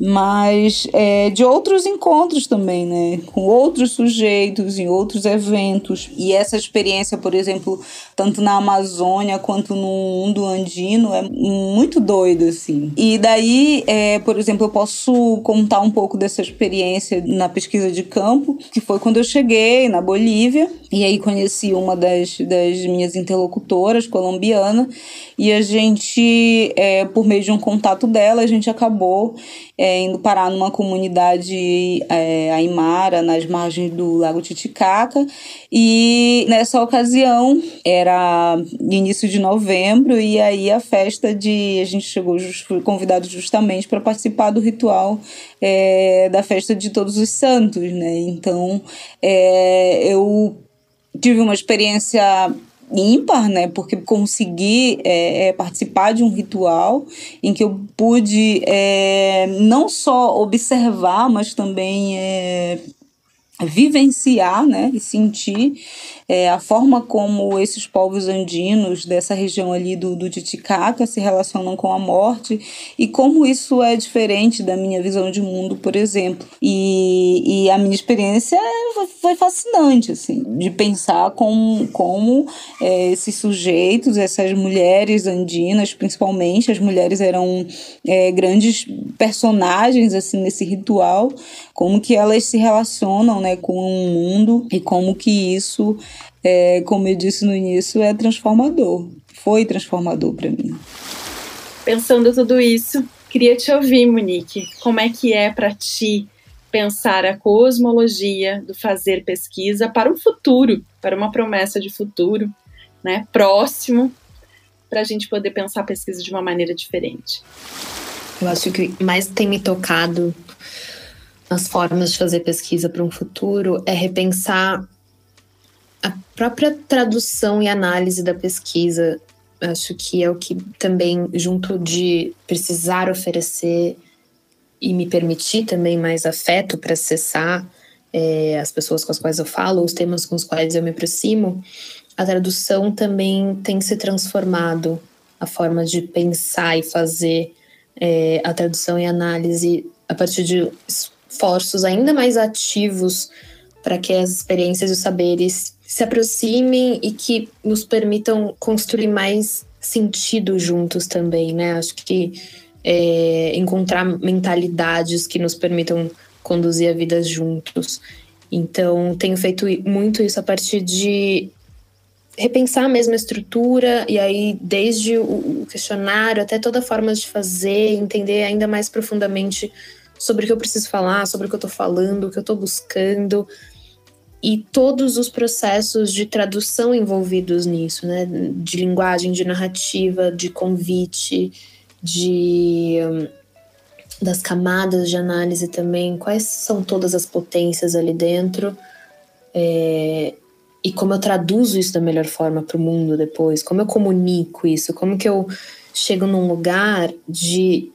mas é, de outros encontros também, né? Com outros sujeitos, em outros eventos. E essa experiência, por exemplo, tanto na Amazônia quanto no mundo andino, é muito doida, assim. E daí, é, por exemplo, eu posso contar um pouco dessa experiência na pesquisa de campo, que foi quando eu cheguei na Bolívia, e aí conheci uma das, das minhas interlocutoras colombiana e a gente, é, por meio de um contato dela, a gente acabou é, indo parar numa comunidade é, aimara nas margens do Lago Titicaca e nessa ocasião era início de novembro e aí a festa de a gente chegou foi convidado justamente para participar do ritual é, da festa de Todos os Santos, né? Então é, eu tive uma experiência ímpar, né? Porque consegui é, é, participar de um ritual em que eu pude é, não só observar, mas também é, vivenciar, né? E sentir é, a forma como esses povos andinos dessa região ali do, do Titicaca se relacionam com a morte e como isso é diferente da minha visão de mundo, por exemplo. E, e a minha experiência foi fascinante, assim, de pensar como, como é, esses sujeitos, essas mulheres andinas, principalmente, as mulheres eram é, grandes personagens, assim, nesse ritual, como que elas se relacionam, né, com o mundo e como que isso é, como eu disse no início, é transformador. Foi transformador para mim. Pensando tudo isso, queria te ouvir, Monique. Como é que é para ti pensar a cosmologia do fazer pesquisa para um futuro, para uma promessa de futuro, né, próximo, para a gente poder pensar a pesquisa de uma maneira diferente? Eu acho que mais tem me tocado nas formas de fazer pesquisa para um futuro é repensar a própria tradução e análise da pesquisa, acho que é o que também, junto de precisar oferecer e me permitir também mais afeto para acessar é, as pessoas com as quais eu falo, os temas com os quais eu me aproximo, a tradução também tem se transformado a forma de pensar e fazer é, a tradução e análise a partir de esforços ainda mais ativos para que as experiências e os saberes se aproximem e que nos permitam construir mais sentido juntos também, né? Acho que é, encontrar mentalidades que nos permitam conduzir a vida juntos. Então, tenho feito muito isso a partir de repensar a mesma estrutura, e aí, desde o questionário até toda a forma de fazer, entender ainda mais profundamente sobre o que eu preciso falar, sobre o que eu estou falando, o que eu estou buscando, e todos os processos de tradução envolvidos nisso, né? De linguagem, de narrativa, de convite, de das camadas de análise também, quais são todas as potências ali dentro. É, e como eu traduzo isso da melhor forma para o mundo depois, como eu comunico isso, como que eu chego num lugar de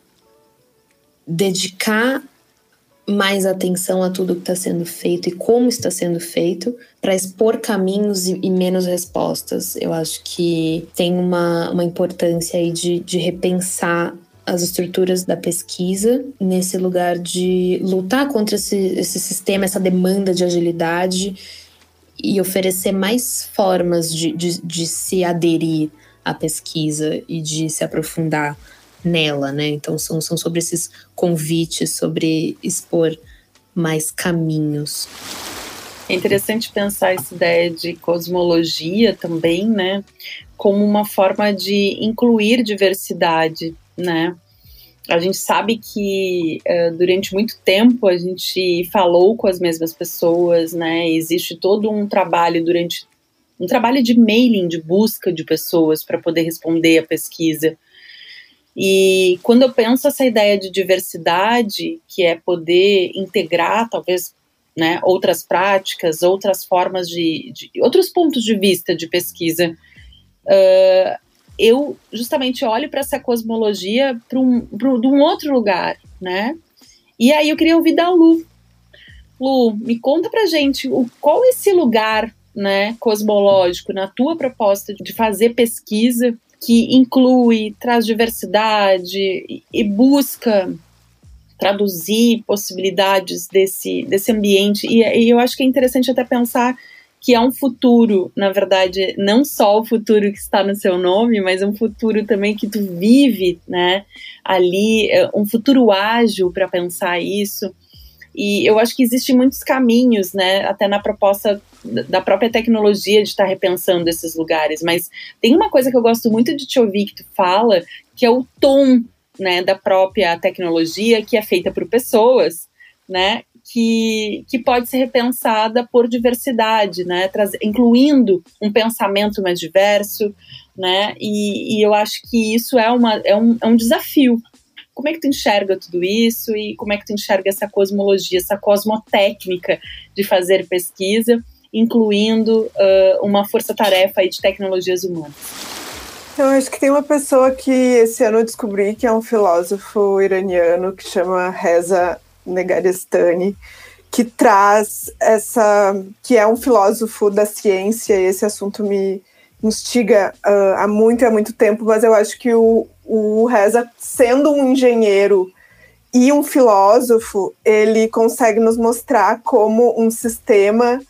dedicar mais atenção a tudo que está sendo feito e como está sendo feito para expor caminhos e, e, menos respostas. Eu acho que tem uma, uma importância aí de, de repensar as estruturas da pesquisa nesse lugar de lutar contra esse, esse sistema, essa demanda de agilidade e oferecer mais formas de, de, de se aderir à pesquisa e de se aprofundar nela, né? Então são, são sobre esses convites, sobre expor mais caminhos. É interessante pensar essa ideia de cosmologia também, né? Como uma forma de incluir diversidade, né? A gente sabe que uh, durante muito tempo a gente falou com as mesmas pessoas, né? Existe todo um trabalho durante um trabalho de mailing, de busca de pessoas para poder responder a pesquisa. E quando eu penso essa ideia de diversidade, que é poder integrar talvez né, outras práticas, outras formas de, de outros pontos de vista de pesquisa, uh, eu justamente olho para essa cosmologia para um, um outro lugar, né? E aí eu queria ouvir da Lu. Lu, me conta pra gente o, qual é esse lugar né, cosmológico na tua proposta de fazer pesquisa que inclui, traz diversidade e, busca traduzir possibilidades desse, desse ambiente. E, e eu acho que é interessante até pensar que é um futuro, na verdade, não só o futuro que está no seu nome, mas um futuro também que tu vive, né? Ali, é, um futuro ágil para pensar isso. E eu acho que existem muitos caminhos, né? Até na proposta da própria tecnologia de estar repensando esses lugares. Mas tem uma coisa que eu gosto muito de te ouvir que tu fala, que é o tom, né, da própria tecnologia que é feita por pessoas, né? que, que pode ser repensada por diversidade, né, Traz, incluindo um pensamento mais diverso, né, e, e, eu acho que isso é, uma, é, um, é um desafio. Como é que tu enxerga tudo isso e como é que tu enxerga essa cosmologia, essa cosmotécnica de fazer pesquisa, incluindo uh, uma força-tarefa de tecnologias humanas? Eu acho que tem uma pessoa que esse ano eu descobri que é um filósofo iraniano que chama Reza Negarestani, que traz essa. que é um filósofo da ciência, e esse assunto me instiga uh, há muito há muito tempo, mas eu acho que o, o Reza, sendo um engenheiro e um filósofo, ele consegue nos mostrar como um sistema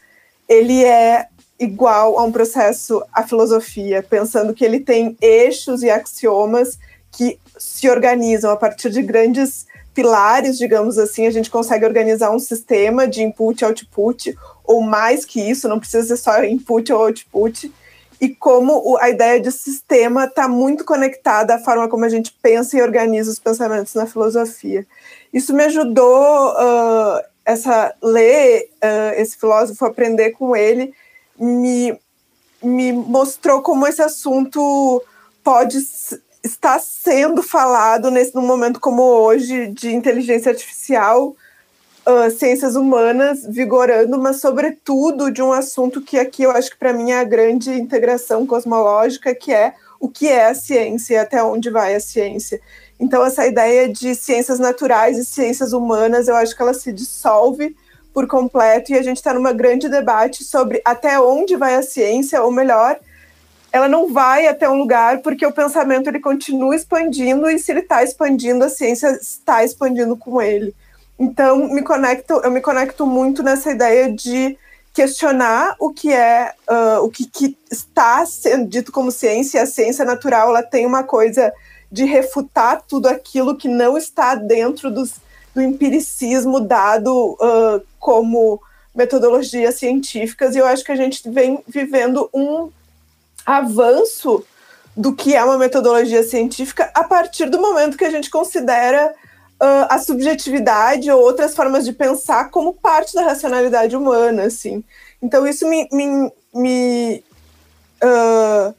ele é igual a um processo à filosofia, pensando que ele tem eixos e axiomas que se organizam a partir de grandes pilares, digamos assim, a gente consegue organizar um sistema de input e output, ou mais que isso, não precisa ser só input ou output, e como a ideia de sistema está muito conectada à forma como a gente pensa e organiza os pensamentos na filosofia. Isso me ajudou uh, essa ler uh, esse filósofo, aprender com ele, me, me mostrou como esse assunto pode está sendo falado nesse num momento como hoje de inteligência artificial, uh, ciências humanas vigorando, mas sobretudo de um assunto que aqui eu acho que para mim é a grande integração cosmológica, que é o que é a ciência e até onde vai a ciência. Então essa ideia de ciências naturais e ciências humanas, eu acho que ela se dissolve por completo e a gente está numa grande debate sobre até onde vai a ciência, ou melhor, ela não vai até um lugar porque o pensamento ele continua expandindo e se ele está expandindo, a ciência está expandindo com ele. Então, me conecto, eu me conecto muito nessa ideia de questionar o que é, uh, o que, que, está sendo dito como ciência. A ciência natural ela tem uma coisa de refutar tudo aquilo que não está dentro dos, do empiricismo dado uh, como metodologias científicas, e eu acho que a gente vem vivendo um avanço do que é uma metodologia científica a partir do momento que a gente considera uh, a subjetividade ou outras formas de pensar como parte da racionalidade humana, assim. Então isso me, me, me uh,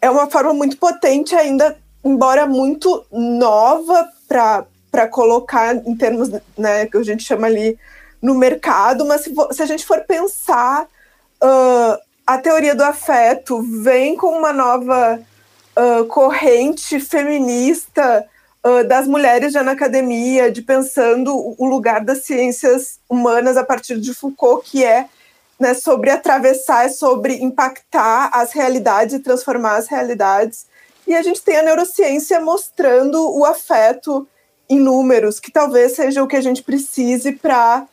é uma forma muito potente ainda, embora muito nova para colocar em termos, né, que a gente chama ali no mercado, mas se, se a gente for pensar, uh, a teoria do afeto vem com uma nova uh, corrente feminista uh, das mulheres já na academia, de pensando o lugar das ciências humanas a partir de Foucault, que é né, sobre atravessar, é sobre impactar as realidades e transformar as realidades. E a gente tem a neurociência mostrando o afeto em números, que talvez seja o que a gente precise para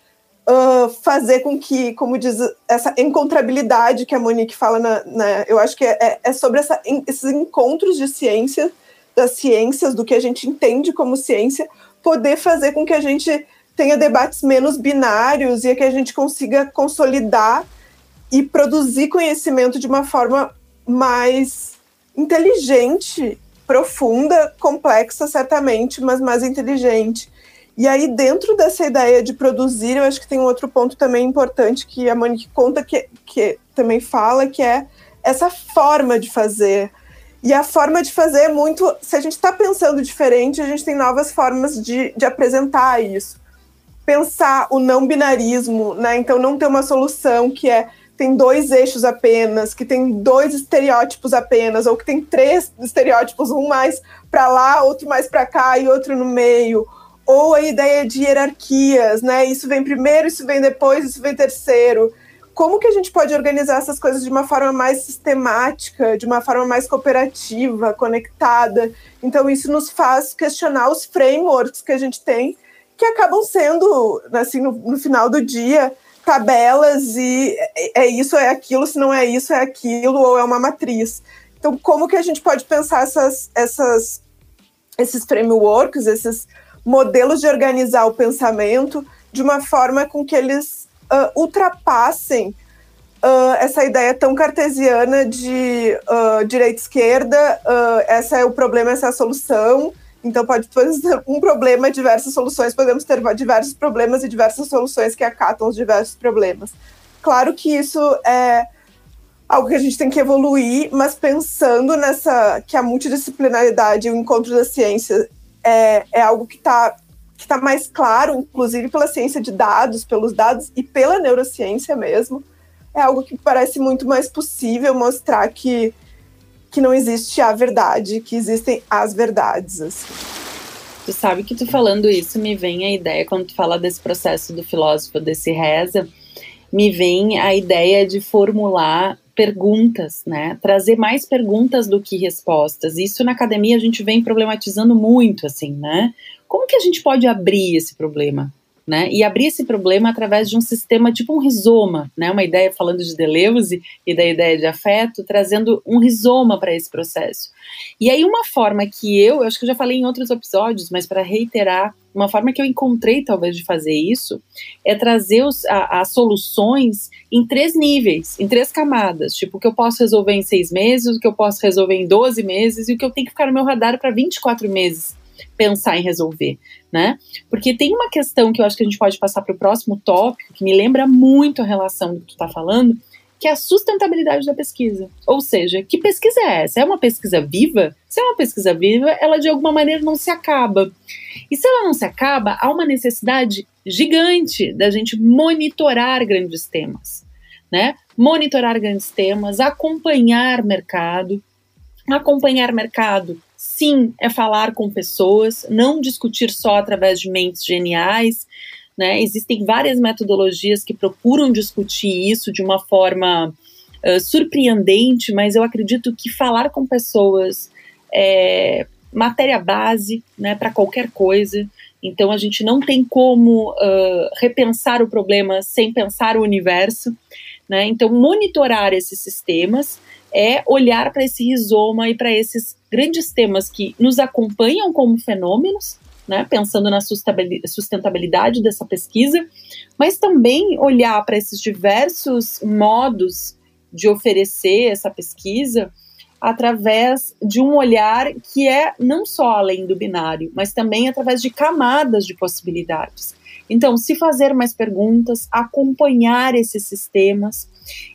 uh, fazer com que, como diz, essa encontrabilidade que a Monique fala, na, na eu acho que é, é sobre essa, esses encontros de ciência, das ciências, do que a gente entende como ciência, poder fazer com que a gente tenha debates menos binários e que a gente consiga consolidar e produzir conhecimento de uma forma mais inteligente, profunda, complexa, certamente, mas mais inteligente. E aí, dentro dessa ideia de produzir, eu acho que tem um outro ponto também importante que a Monique conta, que, que também fala, que é essa forma de fazer. E a forma de fazer é muito. Se a gente está pensando diferente, a gente tem novas formas de, de apresentar isso pensar o não binarismo, né? Então não ter uma solução que é tem dois eixos apenas, que tem dois estereótipos apenas, ou que tem três estereótipos, um mais para lá, outro mais para cá e outro no meio, ou a ideia de hierarquias, né? Isso vem primeiro, isso vem depois, isso vem terceiro. Como que a gente pode organizar essas coisas de uma forma mais sistemática, de uma forma mais cooperativa, conectada? Então isso nos faz questionar os frameworks que a gente tem que acabam sendo, assim, no, no final do dia, tabelas e é, é isso, é aquilo, se não é isso, é aquilo, ou é uma matriz. Então, como que a gente pode pensar essas, essas, esses frameworks, esses modelos de organizar o pensamento de uma forma com que eles uh, ultrapassem uh, essa ideia tão cartesiana de uh, direita-esquerda, essa é o problema, essa é a solução, então, pode ter [laughs] um problema, diversas soluções, podemos ter diversos problemas e diversas soluções que acatam os diversos problemas. Claro que isso é algo que a gente tem que evoluir, mas pensando nessa que a multidisciplinaridade e o encontro da ciência é, é algo que está que tá mais claro, inclusive pela ciência de dados, pelos dados e pela neurociência mesmo, é algo que parece muito mais possível mostrar que que não existe a verdade, que existem as verdades. Assim. Tu sabe que tu falando isso me vem a ideia, quando tu fala desse processo do filósofo, desse reza, me vem a ideia de formular perguntas, né? Trazer mais perguntas do que respostas. Isso na academia a gente vem problematizando muito, assim, né? Como que a gente pode abrir esse problema? né? E abrir esse problema através de um sistema tipo um rizoma, né? Uma ideia falando de Deleuze e da ideia de afeto, trazendo um rizoma para esse processo. E aí uma forma que eu, eu acho que eu já falei em outros episódios, mas para reiterar, uma forma que eu encontrei talvez de fazer isso é trazer os, a, as soluções em três níveis, em três camadas, tipo o que eu posso resolver em seis meses, o que eu posso resolver em 12 meses e o que eu tenho que ficar no meu radar para 24 meses pensar em resolver, né? Porque tem uma questão que eu acho que a gente pode passar para o próximo tópico, que me lembra muito a relação do que tu está falando, que é a sustentabilidade da pesquisa. Ou seja, que pesquisa é essa? É uma pesquisa viva? Se é uma pesquisa viva, ela de alguma maneira não se acaba. E se ela não se acaba, há uma necessidade gigante da gente monitorar grandes temas, né? Monitorar grandes temas, acompanhar mercado, acompanhar mercado sim, é falar com pessoas, não discutir só através de mentes geniais. Né? Existem várias metodologias que procuram discutir isso de uma forma uh, surpreendente, mas eu acredito que falar com pessoas é matéria base né, para qualquer coisa. Então a gente não tem como uh, repensar o problema sem pensar o universo. Né? Então, monitorar esses sistemas é olhar para esse rizoma e para esses grandes temas que nos acompanham como fenômenos, né, pensando na sustentabilidade dessa pesquisa, mas também olhar para esses diversos modos de oferecer essa pesquisa através de um olhar que é não só além do binário, mas também através de camadas de possibilidades. Então, se fazer mais perguntas, acompanhar esses sistemas.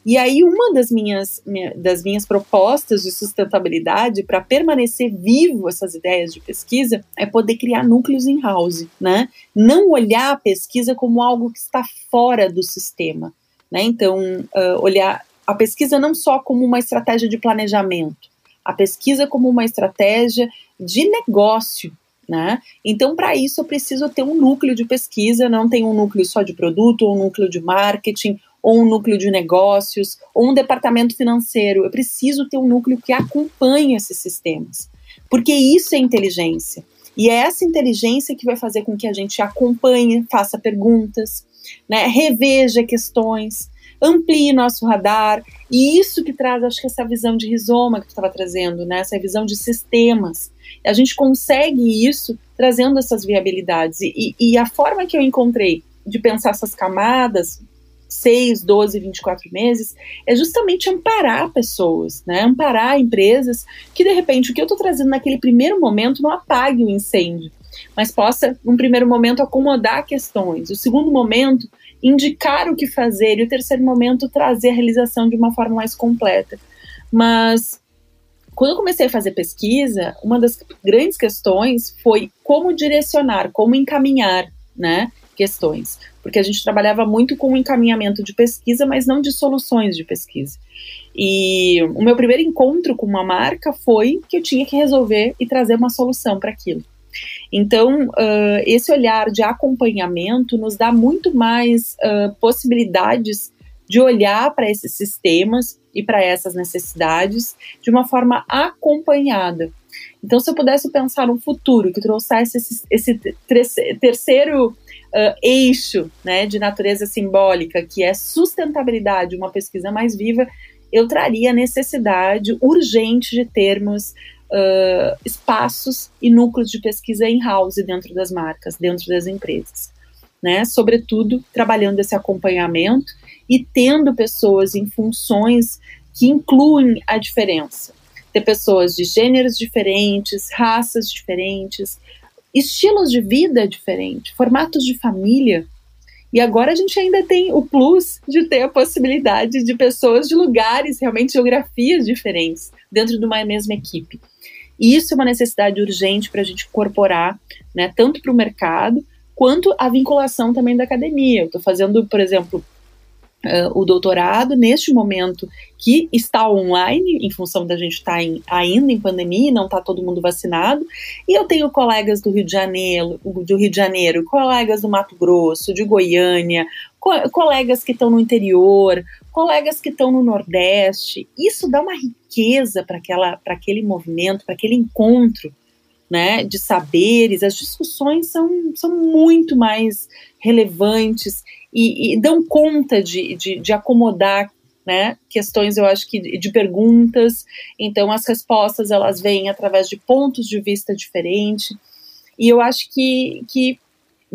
E aí, uma das minhas, das minhas propostas de sustentabilidade para permanecer vivo essas ideias de pesquisa é poder criar núcleos in-house, né? Não olhar a pesquisa como algo que está fora do sistema, né? Então, uh, olhar a pesquisa não só como uma estratégia de planejamento, a pesquisa como uma estratégia de negócio, né? Então, para isso, eu preciso ter um núcleo de pesquisa, não tem um núcleo só de produto, um núcleo de marketing, ou um núcleo de negócios, ou um departamento financeiro. Eu preciso ter um núcleo que acompanhe esses sistemas, porque isso é inteligência. E é essa inteligência que vai fazer com que a gente acompanhe, faça perguntas, né, reveja questões, amplie nosso radar. E isso que traz, acho que essa visão de rizoma que tu estava trazendo, né? Essa visão de sistemas. A gente consegue isso trazendo essas viabilidades. E, e a forma que eu encontrei de pensar essas camadas, 6, 12, 24 meses, é justamente amparar pessoas, né? Amparar empresas que, de repente, o que eu estou trazendo naquele primeiro momento não apague o incêndio, mas possa, num primeiro momento, acomodar questões. O segundo momento, indicar o que fazer, e o terceiro momento, trazer a realização de uma forma mais completa. Mas quando eu comecei a fazer pesquisa, uma das grandes questões foi como direcionar, como encaminhar, né, questões, porque a gente trabalhava muito com o encaminhamento de pesquisa, mas não de soluções de pesquisa. E o meu primeiro encontro com uma marca foi que eu tinha que resolver e trazer uma solução para aquilo. Então, uh, esse olhar de acompanhamento nos dá muito mais uh, possibilidades de olhar para esses sistemas e para essas necessidades de uma forma acompanhada. Então, se eu pudesse pensar num futuro que trouxesse esse, esse terceiro uh, eixo né, de natureza simbólica, que é sustentabilidade, uma pesquisa mais viva, eu traria a necessidade urgente de termos uh, espaços e núcleos de pesquisa in-house dentro das marcas, dentro das empresas. Né? Sobretudo trabalhando esse acompanhamento e tendo pessoas em funções que incluem a diferença. Ter pessoas de gêneros diferentes, raças diferentes, estilos de vida diferentes, formatos de família. E agora a gente ainda tem o plus de ter a possibilidade de pessoas de lugares, realmente geografias diferentes, dentro de uma mesma equipe. E isso é uma necessidade urgente para a gente incorporar, né, tanto para o mercado quanto a vinculação também da academia. Eu estou fazendo, por exemplo, Uh, o doutorado neste momento que está online, em função da gente estar tá ainda em pandemia e não está todo mundo vacinado. E eu tenho colegas do Rio de Janeiro, do Rio de Janeiro, colegas do Mato Grosso, de Goiânia, co colegas que estão no interior, colegas que estão no Nordeste. Isso dá uma riqueza para aquele movimento, para aquele encontro. Né, de saberes, as discussões são, são muito mais relevantes e, e dão conta de, de, de acomodar né, questões, eu acho que de perguntas, então as respostas elas vêm através de pontos de vista diferentes, e eu acho que, que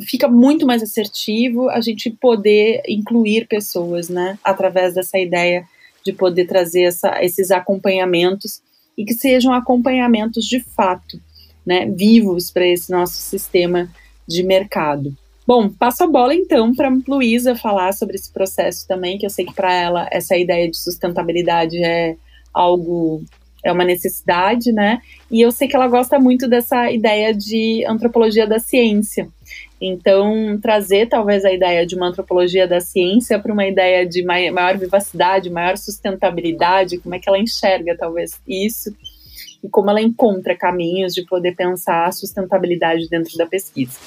fica muito mais assertivo a gente poder incluir pessoas, né, através dessa ideia de poder trazer essa, esses acompanhamentos e que sejam acompanhamentos de fato, né, vivos para esse nosso sistema de mercado. Bom, passo a bola então para Luísa falar sobre esse processo também, que eu sei que para ela essa ideia de sustentabilidade é algo é uma necessidade, né? E eu sei que ela gosta muito dessa ideia de antropologia da ciência. Então, trazer talvez a ideia de uma antropologia da ciência para uma ideia de maior vivacidade, maior sustentabilidade, como é que ela enxerga talvez isso e como ela encontra caminhos de poder pensar a sustentabilidade dentro da pesquisa.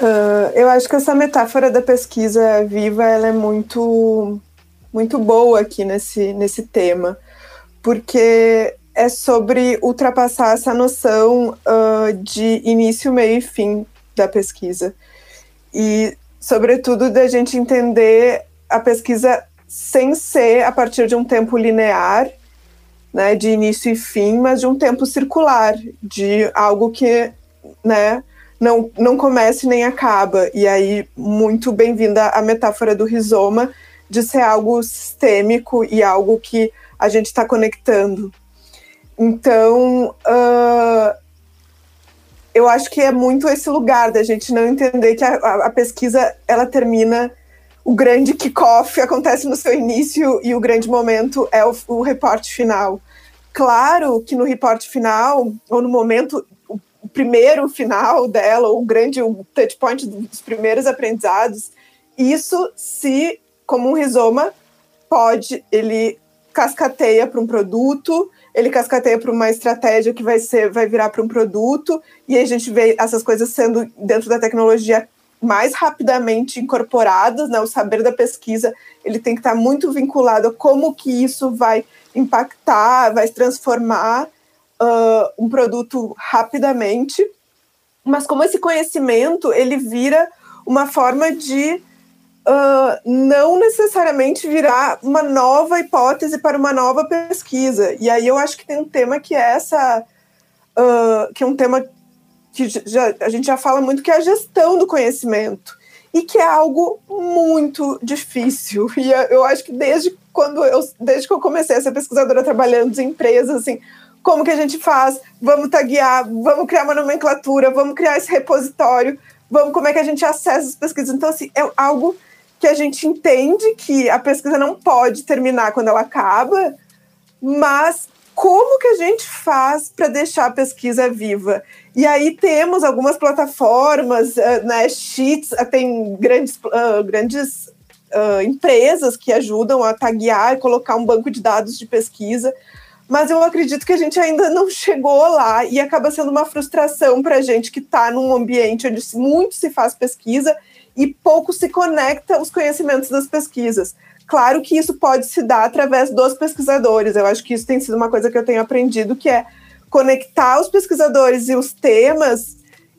Uh, eu acho que essa metáfora da pesquisa viva ela é muito, muito boa aqui nesse, nesse tema, porque é sobre ultrapassar essa noção uh, de início, meio e fim da pesquisa. E, sobretudo, da gente entender a pesquisa sem ser a partir de um tempo linear, né, de início e fim, mas de um tempo circular, de algo que, né, não, não comece nem acaba. E aí, muito bem-vinda a metáfora do rizoma, de ser algo sistêmico e algo que a gente está conectando. Então, uh, eu acho que é muito esse lugar da gente não entender que a, a, a pesquisa ela termina o grande kickoff acontece no seu início e o grande momento é o, o reporte final. Claro que no reporte final, ou no momento, primeiro final dela, ou o grande o touch point dos primeiros aprendizados, isso se, como um rizoma, pode, ele cascateia para um produto, ele cascateia para uma estratégia que vai ser, vai virar para um produto, e a gente vê essas coisas sendo dentro da tecnologia mais rapidamente incorporadas, né? O saber da pesquisa ele tem que estar muito vinculado a como que isso vai impactar, vai transformar uh, um produto rapidamente. Mas como esse conhecimento ele vira uma forma de uh, não necessariamente virar uma nova hipótese para uma nova pesquisa. E aí eu acho que tem um tema que é essa, uh, que é um tema que já, a gente já fala muito, que é a gestão do conhecimento. E que é algo muito difícil. E eu acho que desde quando eu, desde que eu comecei a ser pesquisadora trabalhando em empresas, assim, como que a gente faz? Vamos taguear, vamos criar uma nomenclatura, vamos criar esse repositório, vamos como é que a gente acessa as pesquisas. Então, assim, é algo que a gente entende que a pesquisa não pode terminar quando ela acaba, mas como que a gente faz para deixar a pesquisa viva? E aí temos algumas plataformas, uh, né, Sheets, uh, tem grandes, uh, grandes empresas que ajudam a taguear e colocar um banco de dados de pesquisa, mas eu acredito que a gente ainda não [laughs] chegou lá e acaba sendo uma frustração para a gente que está num ambiente onde muito se faz pesquisa e pouco se conecta os conhecimentos das pesquisas. Claro que isso pode se dar através dos pesquisadores. Eu acho que isso tem sido uma coisa que eu tenho aprendido, que é conectar os pesquisadores e os temas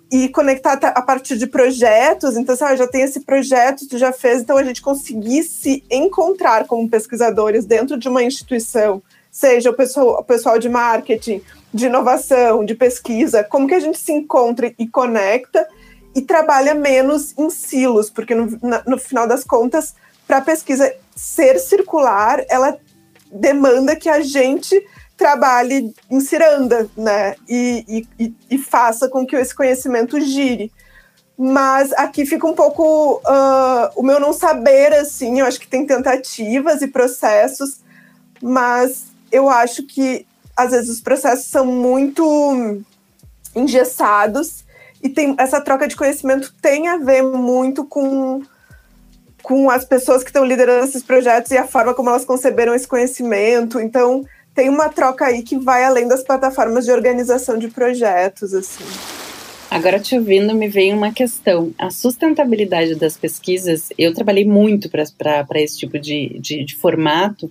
e conectar a partir de projetos. Então, assim, já tem esse projeto, tu já fez, então a gente conseguir se encontrar como pesquisadores dentro de uma instituição, seja o pessoal, o pessoal de marketing, de inovação, de pesquisa, como que a gente se encontra e conecta e trabalha menos em silos, porque no, no final das contas, para a pesquisa ser circular, ela demanda que a gente trabalhe em ciranda, né? E, e, e faça com que esse conhecimento gire. Mas aqui fica um pouco uh, o meu não saber, assim. Eu acho que tem tentativas e processos, mas eu acho que às vezes os processos são muito engessados e tem essa troca de conhecimento tem a ver muito com com as pessoas que estão liderando esses projetos e a forma como elas conceberam esse conhecimento. Então, tem uma troca aí que vai além das plataformas de organização de projetos, assim. Agora, te ouvindo, me veio uma questão. A sustentabilidade das pesquisas, eu trabalhei muito para esse tipo de, de, de, formato,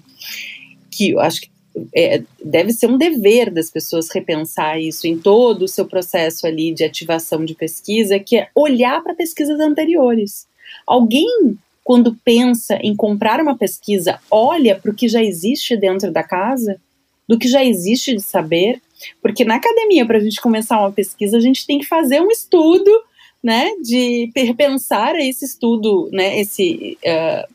que eu acho que é, deve ser um dever das pessoas repensar isso em todo o seu processo ali de ativação de pesquisa, que é olhar para pesquisas anteriores. Alguém quando pensa em comprar uma pesquisa, olha para o que já existe dentro da casa, do que já existe de saber, porque na academia, para a gente começar uma pesquisa, a gente tem que fazer um estudo, né, de pensar esse estudo, né, esse uh,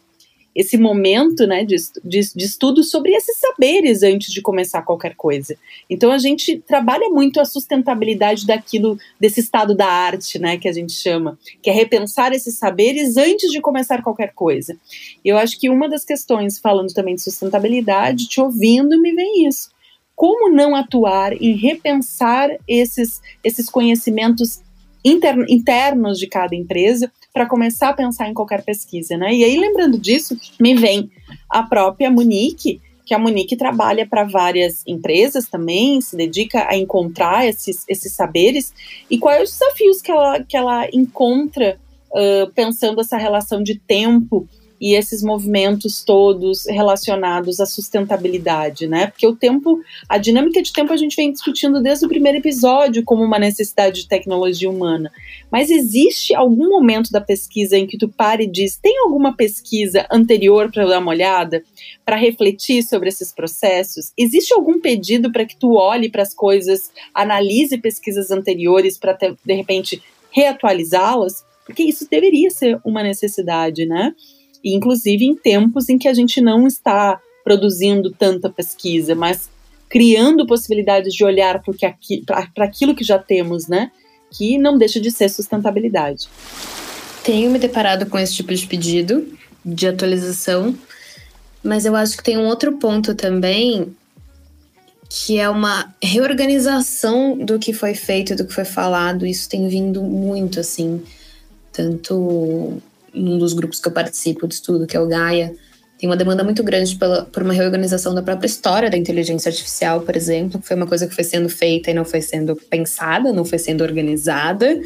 esse momento né, de, de, de, estudo sobre esses saberes antes de começar qualquer coisa. Então a gente trabalha muito a sustentabilidade daquilo, desse estado da arte, né, que a gente chama, que é repensar esses saberes antes de começar qualquer coisa. Eu acho que uma das questões, falando também de sustentabilidade, te ouvindo, me vem isso. Como não atuar em repensar esses, esses conhecimentos internos de cada empresa para começar a pensar em qualquer pesquisa, né? E aí, lembrando disso, me vem a própria Monique, que a Monique trabalha para várias empresas também, se dedica a encontrar esses, esses saberes, e quais os desafios que ela, que ela encontra uh, pensando essa relação de tempo e esses movimentos todos relacionados à sustentabilidade, né? Porque o tempo, a dinâmica de tempo a gente vem discutindo desde o primeiro episódio como uma necessidade de tecnologia humana. Mas existe algum momento da pesquisa em que tu para e diz: tem alguma pesquisa anterior para dar uma olhada, para refletir sobre esses processos? Existe algum pedido para que tu olhe para as coisas, analise pesquisas anteriores para de repente reatualizá-las? Porque isso deveria ser uma necessidade, né? Inclusive em tempos em que a gente não está produzindo tanta pesquisa, mas criando possibilidades de olhar para aquilo que já temos, né? Que não deixa de ser sustentabilidade. Tenho me deparado com esse tipo de pedido de atualização, mas eu acho que tem um outro ponto também, que é uma reorganização do que foi feito, do que foi falado. Isso tem vindo muito, assim, tanto num dos grupos que eu participo de estudo, que é o Gaia, tem uma demanda muito grande pela, por uma reorganização da própria história da inteligência artificial, por exemplo, que foi uma coisa que foi sendo feita e não foi sendo pensada, não foi sendo organizada,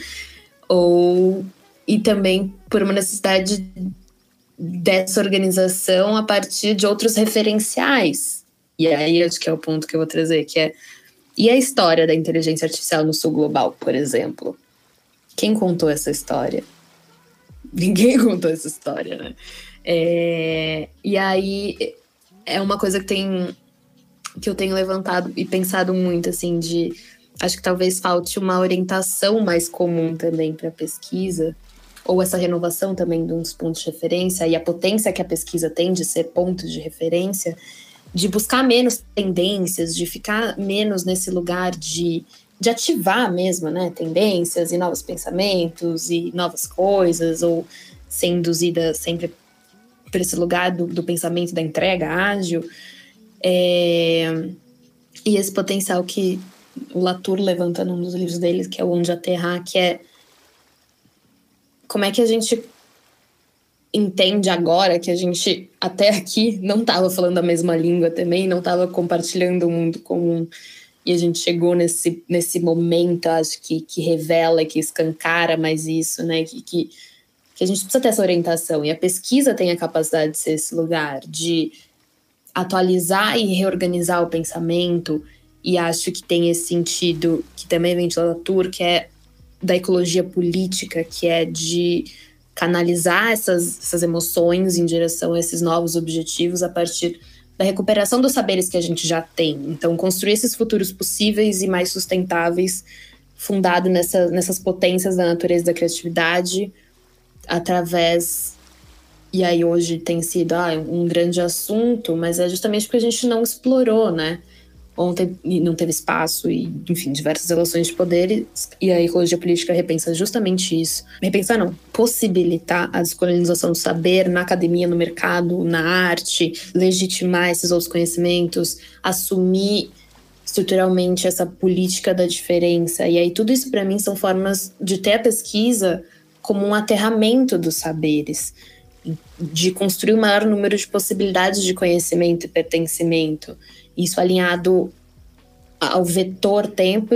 ou e também por uma necessidade dessa organização a partir de outros referenciais. E aí acho que é o ponto que eu vou trazer, que é e a história da inteligência artificial no sul global, por exemplo? Quem contou essa história? [laughs] Ninguém contou essa história, né? É, e aí é uma coisa que tem que eu tenho levantado e pensado muito, assim, de acho que talvez falte uma orientação mais comum também para a pesquisa, ou essa renovação também de uns pontos de referência e a potência que a pesquisa tem de ser pontos de referência, de buscar menos tendências, de ficar menos nesse lugar de de ativar mesmo, né, tendências e novos pensamentos e novas coisas, ou ser induzida sempre por esse lugar do, do pensamento da entrega ágil. É, e esse potencial que o Latour levanta num dos livros dele, que é o Onde Aterrar, que é como é que a gente entende agora que a gente até aqui não estava falando a mesma língua também, não estava compartilhando o um mundo comum e a gente chegou nesse, nesse momento, acho que, que revela, que escancara mais isso, né? Que, que, que a gente precisa ter essa orientação. E a pesquisa tem a capacidade de ser esse lugar, de atualizar e reorganizar o pensamento. E acho que tem esse sentido, que também vem de Latour, que é da ecologia política, que é de canalizar essas, essas emoções em direção a esses novos objetivos a partir da recuperação dos saberes que a gente já tem. Então, construir esses futuros possíveis e mais sustentáveis, fundado nessa, nessas potências da natureza e da criatividade, através. E aí, hoje tem sido ah, um grande assunto, mas é justamente porque a gente não explorou, né? Ontem não teve espaço e, enfim, diversas relações de poder e a ecologia política repensa justamente isso. Repensar não, possibilitar a descolonização do saber na academia, no mercado, na arte, legitimar esses outros conhecimentos, assumir estruturalmente essa política da diferença. E aí tudo isso para mim são formas de ter a pesquisa como um aterramento dos saberes, de construir o um maior número de possibilidades de conhecimento e pertencimento isso alinhado ao vetor tempo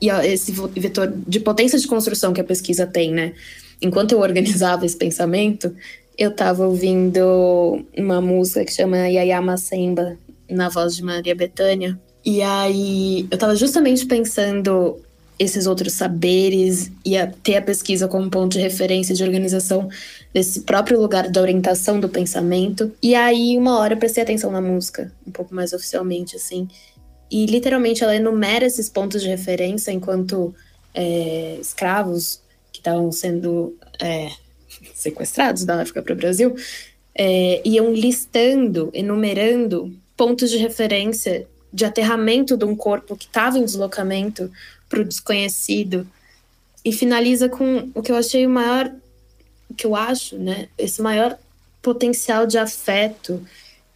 e a esse vetor de potência de construção que a pesquisa tem, né? Enquanto eu organizava esse pensamento, eu estava ouvindo uma música que chama Yayama Semba, na voz de Maria Bethânia. E aí eu estava justamente pensando esses outros saberes e a, ter a pesquisa como ponto de referência de organização desse próprio lugar da orientação do pensamento. E aí, uma hora, eu prestei atenção na música, um pouco mais oficialmente, assim. E literalmente ela enumera esses pontos de referência enquanto é, escravos que estavam sendo é, [laughs] sequestrados da África para o Brasil é, iam listando, enumerando pontos de referência de aterramento de um corpo que estava em deslocamento para o desconhecido e finaliza com o que eu achei o maior, que eu acho, né, esse maior potencial de afeto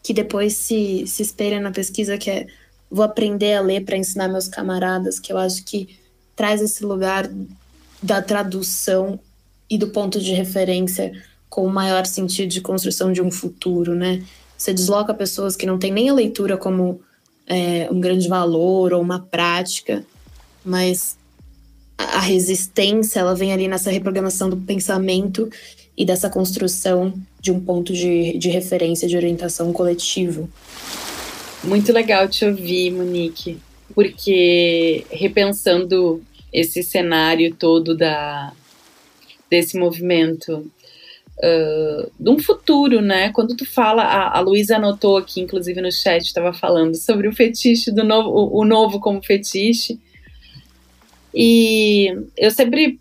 que depois se, se espelha na pesquisa, que é vou aprender a ler para ensinar meus camaradas, que eu acho que traz esse lugar da tradução e do ponto de referência com o maior sentido de construção de um futuro, né? Você desloca pessoas que não têm nem a leitura como é, um grande valor ou uma prática, mas a resistência ela vem ali nessa reprogramação do pensamento e dessa construção de um ponto de, de referência de orientação coletivo. Muito legal te ouvir, Monique, porque repensando esse cenário todo da, desse movimento, uh, de um futuro, né? Quando tu fala, a, a Luísa anotou aqui, inclusive no chat, estava falando sobre o fetiche do novo, o, o novo como fetiche. E eu sempre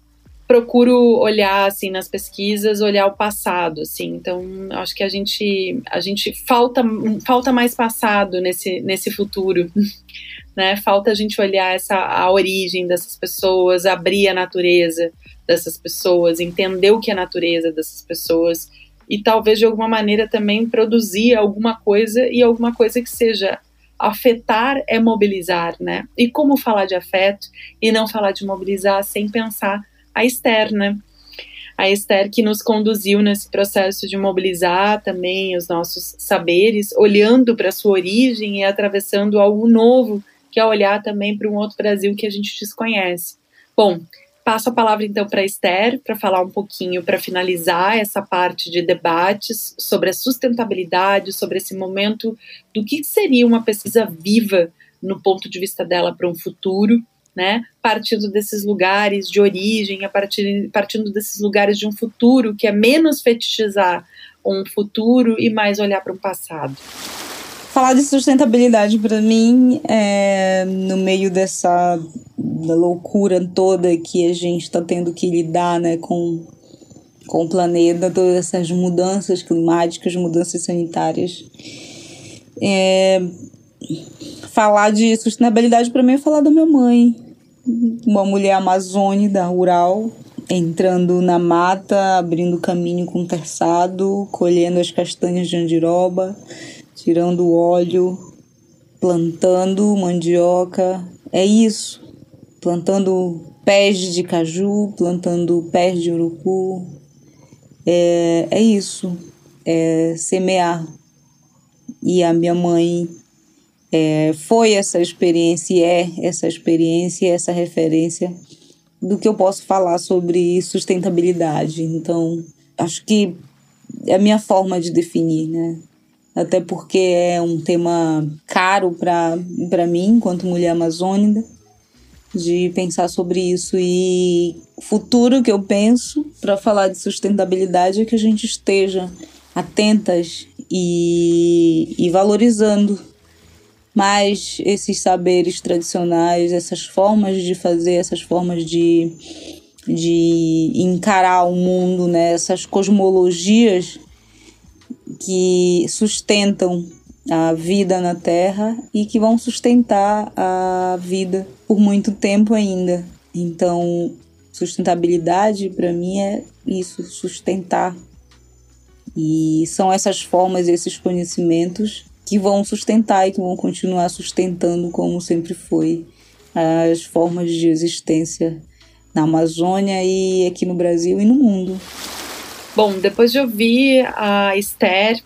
procuro olhar assim nas pesquisas, olhar o passado, assim. Então, acho que a gente a gente falta falta mais passado nesse nesse futuro, [laughs] né? Falta a gente olhar essa a origem dessas pessoas, abrir a natureza dessas pessoas, entender o que é a natureza dessas pessoas e talvez de alguma maneira também produzir alguma coisa e alguma coisa que seja afetar é mobilizar, né? E como falar de afeto e não falar de mobilizar sem pensar a Esther, né? A Esther que nos conduziu nesse processo de mobilizar também os nossos saberes, olhando para sua origem e atravessando algo novo, que é olhar também para um outro Brasil que a gente desconhece. Bom, passo a palavra então para Esther para falar um pouquinho, para finalizar essa parte de debates sobre a sustentabilidade, sobre esse momento do que seria uma pesquisa viva no ponto de vista dela para um futuro né? Partindo desses lugares de origem, a partir, partindo desses lugares de um futuro que é menos fetichizar um futuro e mais olhar para o passado. Falar de sustentabilidade para mim é no meio dessa loucura toda que a gente está tendo que lidar, né, com com o planeta, todas essas mudanças climáticas, mudanças sanitárias. É, falar de sustentabilidade para mim é falar da minha mãe, uma mulher amazônica rural, entrando na mata, abrindo caminho com terçado, colhendo as castanhas de andiroba, tirando óleo, plantando mandioca. É isso. Plantando pés de caju, plantando pés de urucu. É, é isso. É semear. E a minha mãe é, foi essa experiência e é essa experiência e essa referência do que eu posso falar sobre sustentabilidade. Então, acho que é a minha forma de definir, né? Até porque é um tema caro para mim, enquanto mulher amazônica, de pensar sobre isso. E o futuro que eu penso para falar de sustentabilidade é que a gente esteja atentas e, e valorizando mas esses saberes tradicionais, essas formas de fazer, essas formas de, de encarar o mundo, né? essas cosmologias que sustentam a vida na Terra e que vão sustentar a vida por muito tempo ainda. Então, sustentabilidade para mim é isso, sustentar. E são essas formas, esses conhecimentos que vão sustentar e que vão continuar sustentando, como sempre foi, as formas de existência na Amazônia e aqui no Brasil e no mundo. Bom, depois de ouvir a Esther,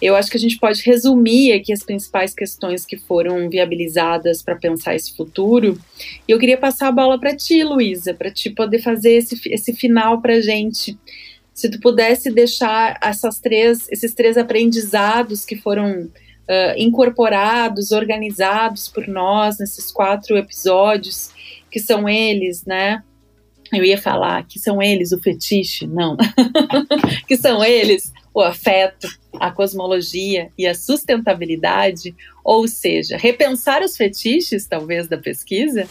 eu acho que a gente pode resumir aqui as principais questões que foram viabilizadas para pensar esse futuro. E eu queria passar a bola para ti, Luísa, para ti poder fazer esse, esse final para a gente se tu pudesse deixar essas três, esses três aprendizados que foram uh, incorporados, organizados por nós nesses quatro episódios, que são eles, né? Eu ia falar que são eles o fetiche, não. [laughs] que são eles o afeto, a cosmologia e a sustentabilidade, ou seja, repensar os fetiches, talvez, da pesquisa?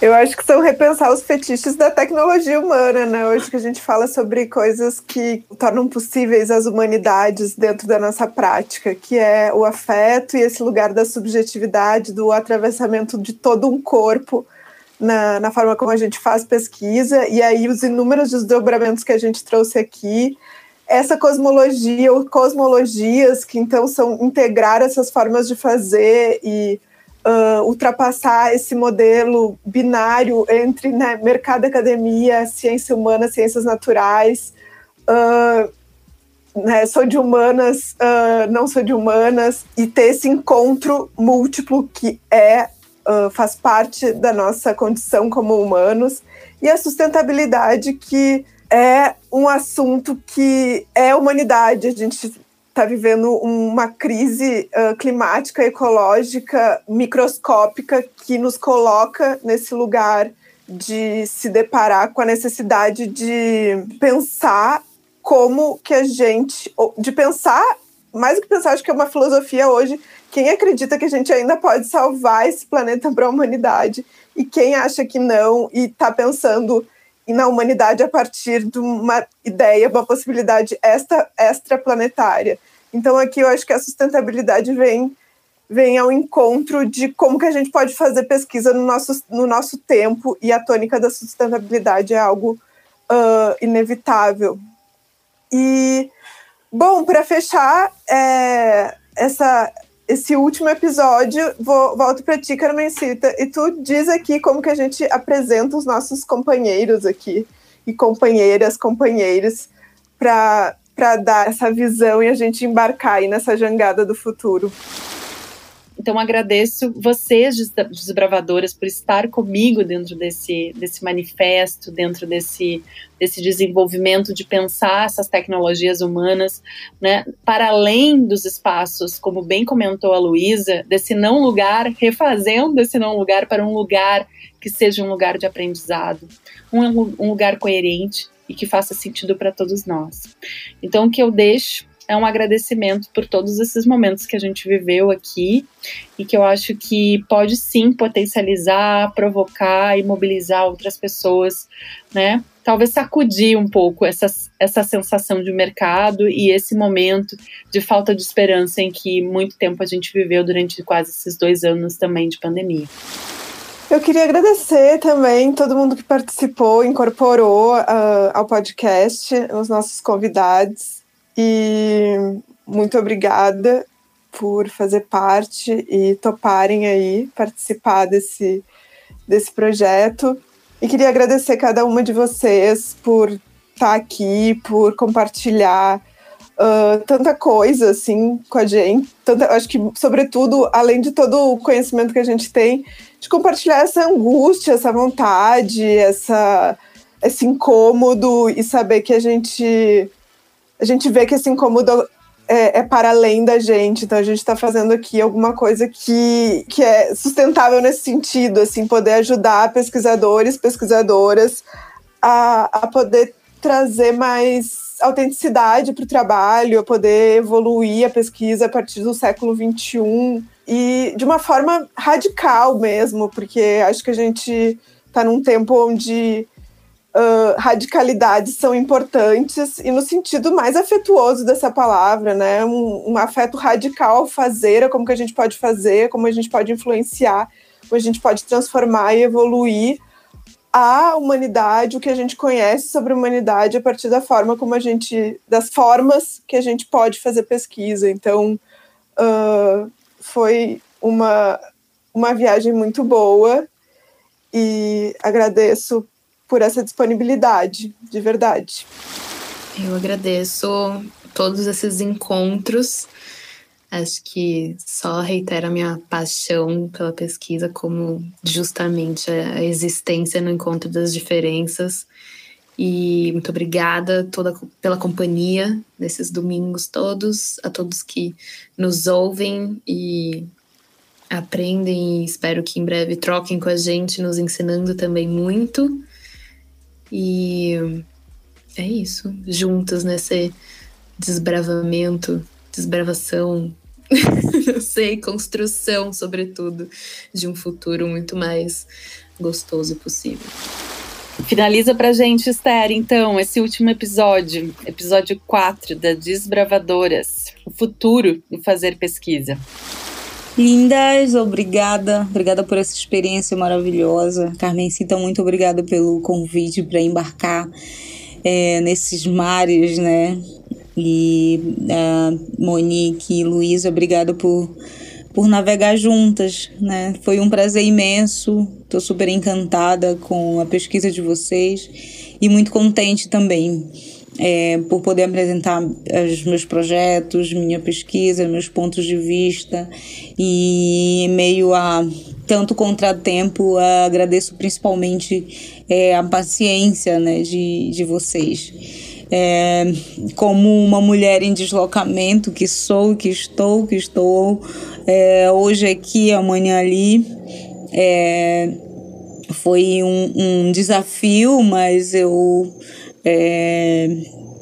Eu acho que são repensar os fetiches da tecnologia humana, né? Hoje que a gente fala sobre coisas que tornam possíveis as humanidades dentro da nossa prática, que é o afeto e esse lugar da subjetividade, do atravessamento de todo um corpo na, na forma como a gente faz pesquisa, e aí os inúmeros desdobramentos que a gente trouxe aqui, essa cosmologia ou cosmologias que então são integrar essas formas de fazer e uh, ultrapassar esse modelo binário entre né, mercado, academia, ciência humana, ciências naturais. Uh, né, sou de humanas, uh, não sou de humanas, e ter esse encontro múltiplo que é faz parte da nossa condição como humanos, e a sustentabilidade que é um assunto que é humanidade. A gente está vivendo uma crise uh, climática, ecológica, microscópica, que nos coloca nesse lugar de se deparar com a necessidade de pensar como que a gente. de pensar, mais do que pensar, acho que é uma filosofia hoje. Quem acredita que a gente ainda pode salvar esse planeta para a humanidade e quem acha que não e está pensando na humanidade a partir de uma ideia, uma possibilidade extra, extraplanetária. Então aqui eu acho que a sustentabilidade vem vem ao encontro de como que a gente pode fazer pesquisa no nosso, no nosso tempo e a tônica da sustentabilidade é algo uh, inevitável. E, bom, para fechar é, essa, esse último episódio, vou, volto para ti, Carmencita, e tu diz aqui como que a gente apresenta os nossos companheiros aqui, e companheiras, companheiros, para dar essa visão e a gente embarcar aí nessa jangada do futuro. Então agradeço vocês, desbravadoras, por estar comigo dentro desse, desse manifesto, dentro desse, desse desenvolvimento de pensar essas tecnologias humanas, né, para além dos espaços, como bem comentou a Luísa, desse não lugar, refazendo esse não lugar para um lugar que seja um lugar de aprendizado, um, um lugar coerente, e que faça sentido para todos nós. Então, o que eu deixo é um agradecimento por todos esses momentos que a gente viveu aqui e que eu acho que pode sim potencializar, provocar e mobilizar outras pessoas, né? Talvez sacudir um pouco essa, essa sensação de mercado e esse momento de falta de esperança em que muito tempo a gente viveu durante quase esses dois anos também de pandemia. Eu queria agradecer também todo mundo que participou, incorporou uh, ao podcast, os nossos convidados. E muito obrigada por fazer parte e toparem aí participar desse, desse projeto. E queria agradecer cada uma de vocês por estar tá aqui, por compartilhar uh, tanta coisa assim com a gente. Tanta, acho que, sobretudo, além de todo o conhecimento que a gente tem, de compartilhar essa angústia, essa vontade, essa, esse incômodo e saber que a gente a gente vê que esse incômodo é, é, para além da gente, então a gente está fazendo aqui alguma coisa que, que é sustentável nesse sentido, assim, poder ajudar pesquisadores, pesquisadoras a, a poder trazer mais autenticidade para o trabalho, a poder evoluir a pesquisa a partir do século XXI e de uma forma radical mesmo, porque acho que a gente está num tempo onde radicalidades são importantes e no sentido mais afetuoso dessa palavra, né? Um, um afeto radical ao fazer, como que a gente pode fazer, como a gente pode influenciar, como a gente pode transformar e evoluir a humanidade, o que a gente conhece sobre a humanidade a partir da forma como a gente, das formas que a gente pode fazer pesquisa. Então, uh, foi uma, uma viagem muito boa e agradeço por essa disponibilidade, de verdade. Eu agradeço todos esses encontros. Acho que só reitera a minha paixão pela pesquisa como justamente a existência no encontro das diferenças. E muito obrigada toda pela companhia nesses domingos todos, a todos que nos ouvem e aprendem e espero que em breve troquem com a gente, nos ensinando também muito. E é isso, juntos nesse desbravamento, desbravação, [laughs] não sei, construção, sobretudo, de um futuro muito mais gostoso possível. Finaliza pra gente, Esther, então, esse último episódio, episódio 4 da Desbravadoras, o futuro do fazer pesquisa. Lindas, obrigada. Obrigada por essa experiência maravilhosa. Carmen Cita, muito obrigada pelo convite para embarcar é, nesses mares, né? E uh, Monique e Luísa, obrigada por, por navegar juntas, né? Foi um prazer imenso. Estou super encantada com a pesquisa de vocês e muito contente também é, por poder apresentar os meus projetos, minha pesquisa, meus pontos de vista e meio a tanto contratempo, agradeço principalmente é, a paciência né, de, de vocês. É, como uma mulher em deslocamento que sou, que estou, que estou é, hoje aqui, amanhã ali, é, foi um, um desafio, mas eu é,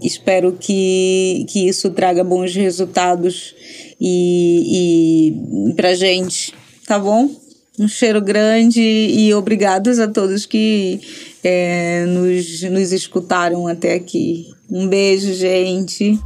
espero que, que isso traga bons resultados e, e pra gente, tá bom? Um cheiro grande e obrigados a todos que é, nos, nos escutaram até aqui. Um beijo, gente.